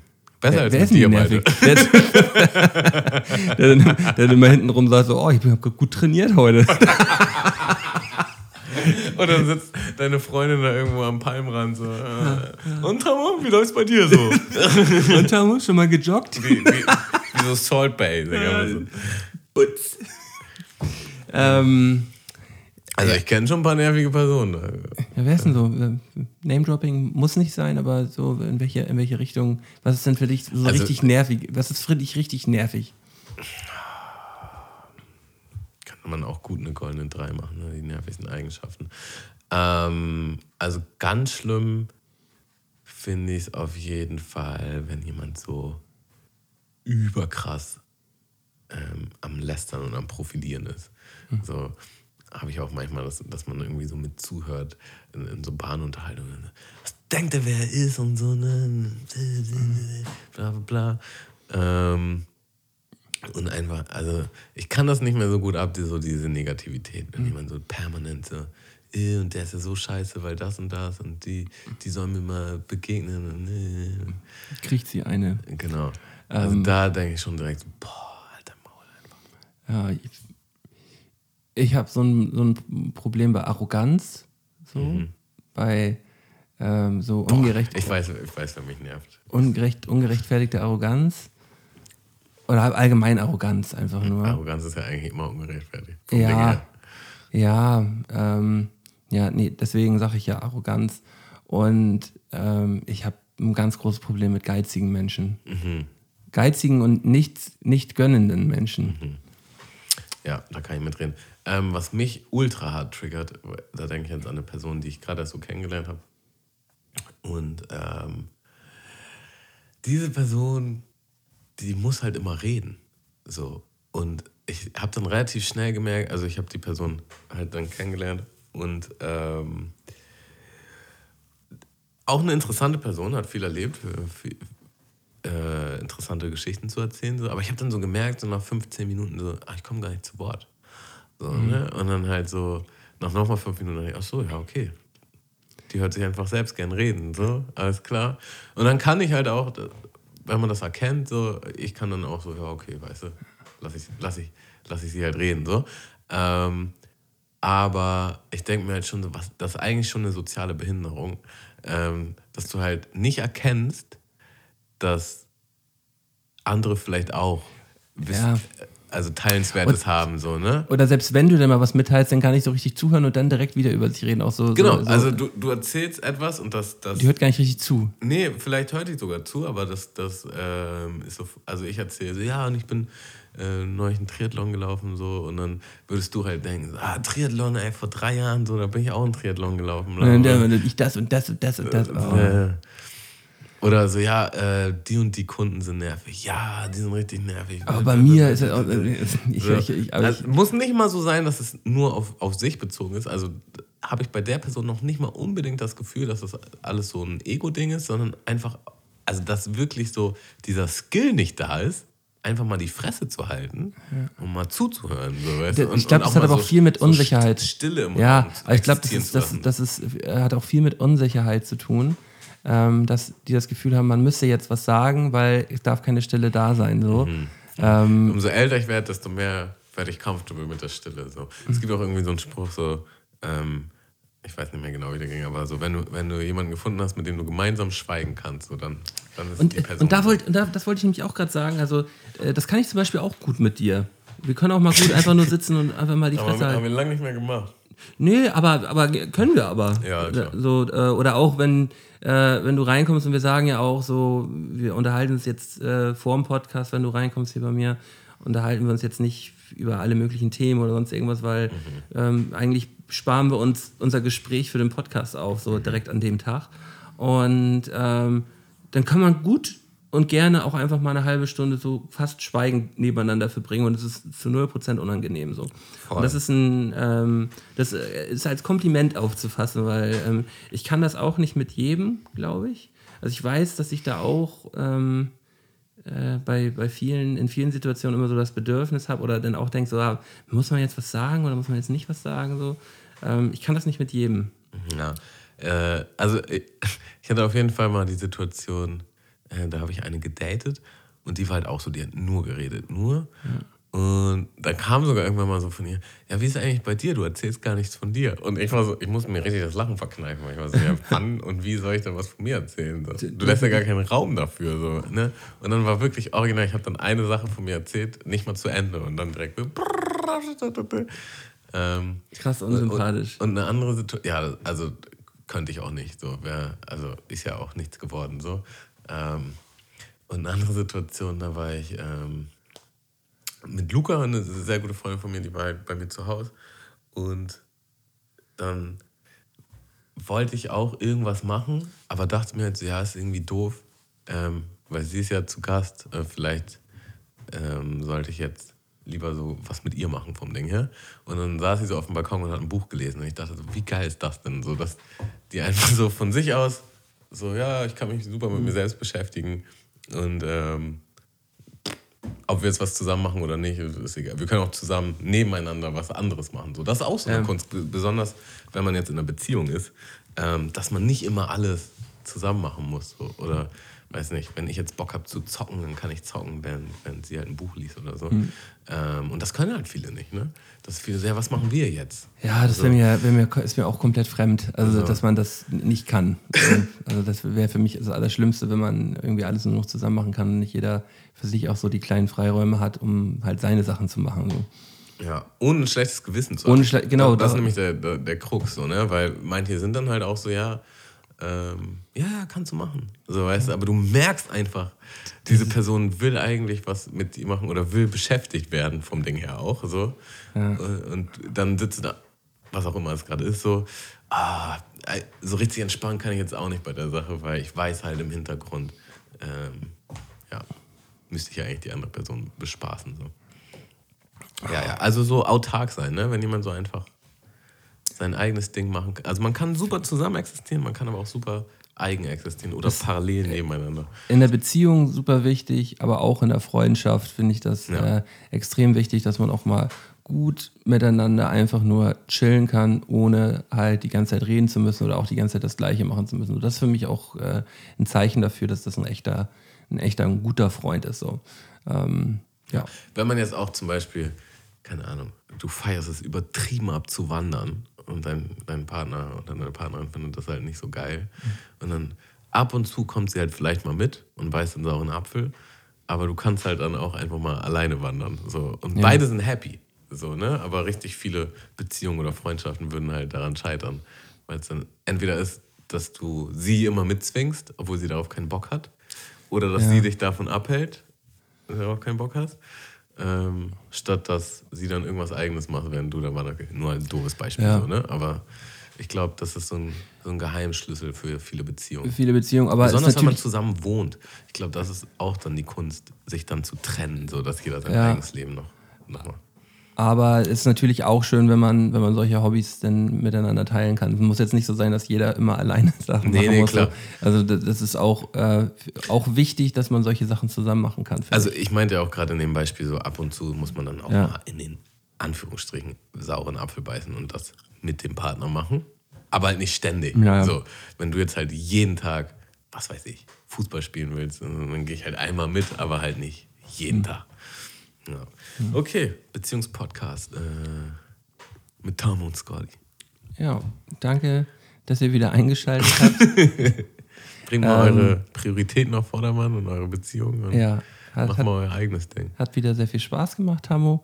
Besser Wer, als wer mit dir. Der, der, der, der immer hinten rum sagt so, oh, ich habe gut trainiert heute. Und dann sitzt deine Freundin da irgendwo am Palmrand so. Äh, und Tammo, wie läuft's bei dir so? Und Tamu, schon mal gejoggt? wie, wie, wie so Salt Bay. Digga. So. Putz. ähm, Also ich kenne schon ein paar nervige Personen. ja, wer ist denn so? Name-Dropping muss nicht sein, aber so in welche, in welche Richtung? Was ist denn für dich so Also- richtig nervig? Was ist für dich richtig nervig? Kann man auch gut eine goldene 3 machen, ne? die nervigsten Eigenschaften. Ähm, also ganz schlimm finde ich es auf jeden Fall, wenn jemand so überkrass ähm, am Lästern und am Profilieren ist. So habe ich auch manchmal, dass, dass man irgendwie so mit zuhört in, in so Bahnunterhaltungen. Was denkt er, wer er ist und so, ne? Bla bla bla. Ähm, und einfach, also ich kann das nicht mehr so gut ab, die- so diese Negativität, wenn jemand so permanent so, "Äh, und der ist ja so scheiße, weil das und das und die, die sollen mir mal begegnen. Und, äh." Kriegt sie eine? genau. Also da denke ich schon direkt so, boah, alter Maul einfach. Ja, ich, ich habe so ein, so ein Problem bei Arroganz, so bei ähm, so ungerecht, Ich weiß, ich weiß, wer mich nervt. ungerecht, ungerechtfertigte Arroganz. Oder allgemein Arroganz einfach nur. Arroganz ist ja eigentlich immer ungerechtfertigt. Ja, ja, ähm, ja, nee, deswegen sage ich ja Arroganz. Und ähm, ich habe ein ganz großes Problem mit geizigen Menschen. Geizigen und nichts, nicht gönnenden Menschen. Ja, da kann ich mitreden. Ähm, was mich ultra hart triggert, da denke ich jetzt an eine Person, die ich gerade erst so kennengelernt habe. Und ähm, diese Person, die muss halt immer reden. So. Und ich habe dann relativ schnell gemerkt, also ich habe die Person halt dann kennengelernt und ähm, auch eine interessante Person, hat viel erlebt, viel, äh, interessante Geschichten zu erzählen. So. Aber ich habe dann so gemerkt, so nach 15 Minuten, so, ach, ich komme gar nicht zu Wort. So, ne? Und dann halt so, nach nochmal fünf Minuten, dachte ich, ach so, ja, okay. Die hört sich einfach selbst gern reden, so, alles klar. Und dann kann ich halt auch, wenn man das erkennt, so, ich kann dann auch so, ja, okay, weißt du, lass ich, lass ich, lass ich sie halt reden, so. Ähm, aber ich denke mir halt schon, so, was, das ist eigentlich schon eine soziale Behinderung, ähm, dass du halt nicht erkennst, dass andere vielleicht auch wiss- Ja. Also Teilenswertes haben, so, ne? Oder selbst wenn du dann mal was mitteilst, dann kann ich so richtig zuhören und dann direkt wieder über sich reden. Auch so, Genau, so, so, also du, du erzählst etwas und das, das die hört gar nicht richtig zu. Nee, vielleicht hört die sogar zu, aber das, das ähm, ist so, also ich erzähle so, ja, und ich bin äh, neulich einen Triathlon gelaufen, so, und dann würdest du halt denken, ah, Triathlon, ey, vor drei Jahren, so, da bin ich auch einen Triathlon gelaufen. Und dann bla. ich das und das und das und das. Oh. Äh, Oder so, ja, äh, die und die Kunden sind nervig. Ja, die sind richtig nervig. Aber bei mir ist es auch. Ich, So. ich, ich, aber also, ich, muss nicht mal so sein, dass es nur auf, auf sich bezogen ist. Also habe ich bei der Person noch nicht mal unbedingt das Gefühl, dass das alles so ein Ego-Ding ist, sondern einfach, also dass wirklich so dieser Skill nicht da ist, einfach mal die Fresse zu halten und mal zuzuhören. So, weißt du? ich Und- glaube, und das hat aber auch so- viel mit so Unsicherheit. Stille im ja, Raum ich glaube, das, ist, das, das ist, äh, hat auch viel mit Unsicherheit zu tun. Ähm, dass die das Gefühl haben, man müsste jetzt was sagen, weil es darf keine Stille da sein. So. Mhm. Ähm, Umso älter ich werde, desto mehr werde ich comfortable mit der Stille. So. Es gibt auch irgendwie so einen Spruch, so, ähm, ich weiß nicht mehr genau, wie der ging, aber so, wenn du, wenn du jemanden gefunden hast, mit dem du gemeinsam schweigen kannst, so, dann, dann ist und, die Person. und da wollte, und da, das wollte ich nämlich auch gerade sagen. Also, äh, das kann ich zum Beispiel auch gut mit dir. Wir können auch mal gut einfach nur sitzen und einfach mal die Fresse haben halten. wir lange nicht mehr gemacht. Nee, aber, aber können wir aber. Ja, klar. So, äh, oder auch wenn, äh, wenn du reinkommst und wir sagen ja auch so, wir unterhalten uns jetzt äh, vor dem Podcast, wenn du reinkommst hier bei mir, unterhalten wir uns jetzt nicht über alle möglichen Themen oder sonst irgendwas, weil ähm, eigentlich sparen wir uns unser Gespräch für den Podcast auf, so direkt an dem Tag. Und ähm, dann kann man gut und gerne auch einfach mal eine halbe Stunde so fast schweigend nebeneinander verbringen und es ist zu 0% unangenehm so. Und das ist ein, ähm, das äh, ist als Kompliment aufzufassen, weil ähm, ich kann das auch nicht mit jedem, glaube ich. Also ich weiß, dass ich da auch ähm, äh, bei, bei vielen, in vielen Situationen immer so das Bedürfnis habe oder dann auch denke, so, ah, muss man jetzt was sagen oder muss man jetzt nicht was sagen? So. Ähm, ich kann das nicht mit jedem. Ja. Äh, also, ich, ich hatte auf jeden Fall mal die Situation, äh, da habe ich eine gedatet und die war halt auch so, die hat nur geredet, nur. Und da kam sogar irgendwann mal so von ihr, ja, wie ist eigentlich bei dir? Du erzählst gar nichts von dir. Und ich war so, ich musste mir richtig das Lachen verkneifen. weil Ich war so, ja, wann und wie soll ich denn was von mir erzählen? So. Du lässt ja gar keinen Raum dafür. So, ne? Und dann war wirklich original, ich habe dann eine Sache von mir erzählt, nicht mal zu Ende und dann direkt so, Ähm, Krass unsympathisch. Und, und eine andere Situation, ja, also könnte ich auch nicht. So, wär, also ist ja auch nichts geworden. So. Ähm, und eine andere Situation, da war ich ähm, mit Luca, eine sehr gute Freundin von mir, die war bei mir zu Hause. Und dann wollte ich auch irgendwas machen, aber dachte mir halt so, ja, ist irgendwie doof, ähm, weil sie ist ja zu Gast. Äh, vielleicht ähm, sollte ich jetzt lieber so was mit ihr machen vom Ding her. Und dann saß sie so auf dem Balkon und hat ein Buch gelesen. Und ich dachte so, wie geil ist das denn? So, dass die einfach so von sich aus, so, ja, ich kann mich super mit mir selbst beschäftigen. Und ähm, ob wir jetzt was zusammen machen oder nicht, ist egal. Wir können auch zusammen nebeneinander was anderes machen. So, das ist auch so eine Ja. Kunst, besonders wenn man jetzt in einer Beziehung ist, ähm, dass man nicht immer alles zusammen machen muss. So. Oder, weiß nicht, wenn ich jetzt Bock habe zu zocken, dann kann ich zocken, während, während sie halt ein Buch liest oder so. Hm. Ähm, und das können halt viele nicht, ne? Das viele sehr, was machen wir jetzt? Ja, das wär mir, mir, ist mir auch komplett fremd. Also, So. dass man das nicht kann. also, das wäre für mich das Allerschlimmste, wenn man irgendwie alles nur noch zusammen machen kann und nicht jeder für sich auch so die kleinen Freiräume hat, um halt seine Sachen zu machen. So. Ja, ohne ein schlechtes Gewissen zu Ohne haben. schle- genau, Das, das ist nämlich der, der, der Krux, so, ne? Weil manche sind dann halt auch so, ja, ähm, ja, ja, kannst du machen. So, weißt du, aber du merkst einfach, diese Person will eigentlich was mit dir machen oder will beschäftigt werden vom Ding her auch. So. Und dann sitzt du da, was auch immer es gerade ist, so, ah, so richtig entspannen kann ich jetzt auch nicht bei der Sache, weil ich weiß halt im Hintergrund, ähm, ja, müsste ich ja eigentlich die andere Person bespaßen. So. Ja, ja, also so autark sein, ne? wenn jemand so einfach sein eigenes Ding machen kann. Also man kann super zusammen existieren, man kann aber auch super eigen existieren oder parallel nebeneinander. In der Beziehung super wichtig, aber auch in der Freundschaft finde ich das Ja. äh, extrem wichtig, dass man auch mal gut miteinander einfach nur chillen kann, ohne halt die ganze Zeit reden zu müssen oder auch die ganze Zeit das Gleiche machen zu müssen. Und das ist für mich auch äh, ein Zeichen dafür, dass das ein echter, ein echter, ein guter Freund ist. So. Ähm, ja. Wenn man jetzt auch zum Beispiel, keine Ahnung, du feierst es übertrieben ab zu wandern und dein, dein Partner oder deine Partnerin findet das halt nicht so geil. Und dann ab und zu kommt sie halt vielleicht mal mit und beißt den sauren Apfel, aber du kannst halt dann auch einfach mal alleine wandern. So. Und beide sind happy. So, ne? Aber richtig viele Beziehungen oder Freundschaften würden halt daran scheitern. Weil es dann entweder ist, dass du sie immer mitzwingst, obwohl sie darauf keinen Bock hat, oder dass Ja. sie dich davon abhält, wenn du darauf keinen Bock hast, ähm, statt dass sie dann irgendwas Eigenes macht, während du da gehst. Nur ein doofes Beispiel, Ja. so, ne? Aber ich glaube, das ist so ein, so ein Geheimschlüssel für viele Beziehungen. Viele Beziehungen, aber Besonders wenn man zusammen wohnt. Ich glaube, das ist auch dann die Kunst, sich dann zu trennen, so dass jeder sein Ja. eigenes Leben noch, noch macht. Aber es ist natürlich auch schön, wenn man, wenn man solche Hobbys dann miteinander teilen kann. Es muss jetzt nicht so sein, dass jeder immer alleine Sachen Nee, machen nee, muss. klar. Also das ist auch, äh, auch wichtig, dass man solche Sachen zusammen machen kann. Also ich. meinte ja auch gerade in dem Beispiel so, ab und zu muss man dann auch Ja. mal in den Anführungsstrichen sauren Apfel beißen und das mit dem Partner machen. Aber halt nicht ständig. Ja, ja. So, wenn du jetzt halt jeden Tag, was weiß ich, Fußball spielen willst, dann gehe ich halt einmal mit, aber halt nicht jeden Tag. Ja. Okay, Beziehungspodcast äh, mit Tom und Scotty. ja, danke, dass ihr wieder eingeschaltet habt. Bringt mal Ähm. eure Prioritäten auf Vordermann und eure Beziehungen und ja, hat, macht mal euer eigenes Ding. hat wieder sehr viel Spaß gemacht, Hamo.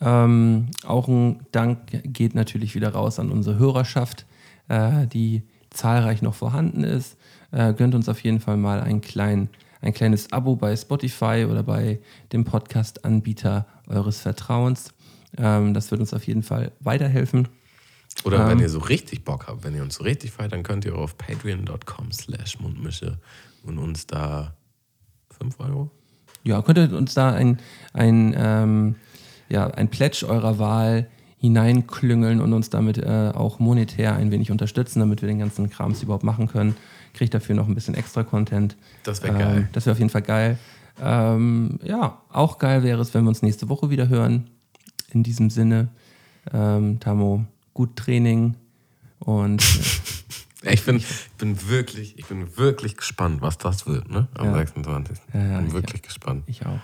Ähm, auch ein Dank geht natürlich wieder raus an unsere Hörerschaft, äh, die zahlreich noch vorhanden ist. Äh, gönnt uns auf jeden Fall mal ein, klein, ein kleines Abo bei Spotify oder bei dem Podcast-Anbieter eures Vertrauens. Ähm, das wird uns auf jeden Fall weiterhelfen. Oder wenn Ähm. ihr so richtig Bock habt, wenn ihr uns so richtig feiert, dann könnt ihr auf patreon.com slash mundmische und uns da 5 Euro? Ja, könnt ihr uns da ein, ein, ähm, ja, ein Pledge eurer Wahl hineinklüngeln und uns damit äh, auch monetär ein wenig unterstützen, damit wir den ganzen Krams überhaupt machen können. Kriegt dafür noch ein bisschen extra Content. Das wäre geil. Ähm, das wäre auf jeden Fall geil. Ähm, ja, auch geil wäre es, wenn wir uns nächste Woche wieder hören. In diesem Sinne, ähm, Tamo, gut Training und äh, Ich bin, ich bin wirklich, ich bin wirklich gespannt, was das wird, ne? Am Ja. 26. Ja, ja, bin ich wirklich gespannt. ich auch.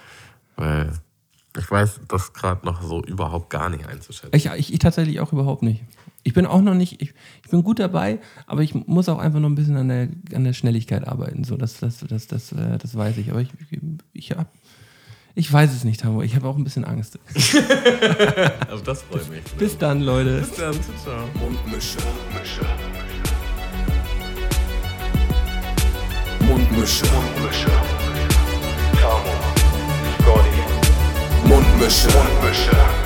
Weil ich weiß das gerade noch so überhaupt gar nicht einzuschätzen. Ich, ich, ich tatsächlich auch überhaupt nicht. Ich bin auch noch nicht, ich, ich, bin gut dabei, aber ich muss auch einfach noch ein bisschen an der, an der Schnelligkeit arbeiten. So, das, das, das, das, äh, das weiß ich. Aber ich, ich, hab, ich weiß es nicht, Hamburg. Ich habe auch ein bisschen Angst. also das freut mich. Bis, bis dann, Leute. Bis dann. Ciao. Mundmische. Mundmische. Mundmische. Tamo. Scotty. Mundmische. Mundmische.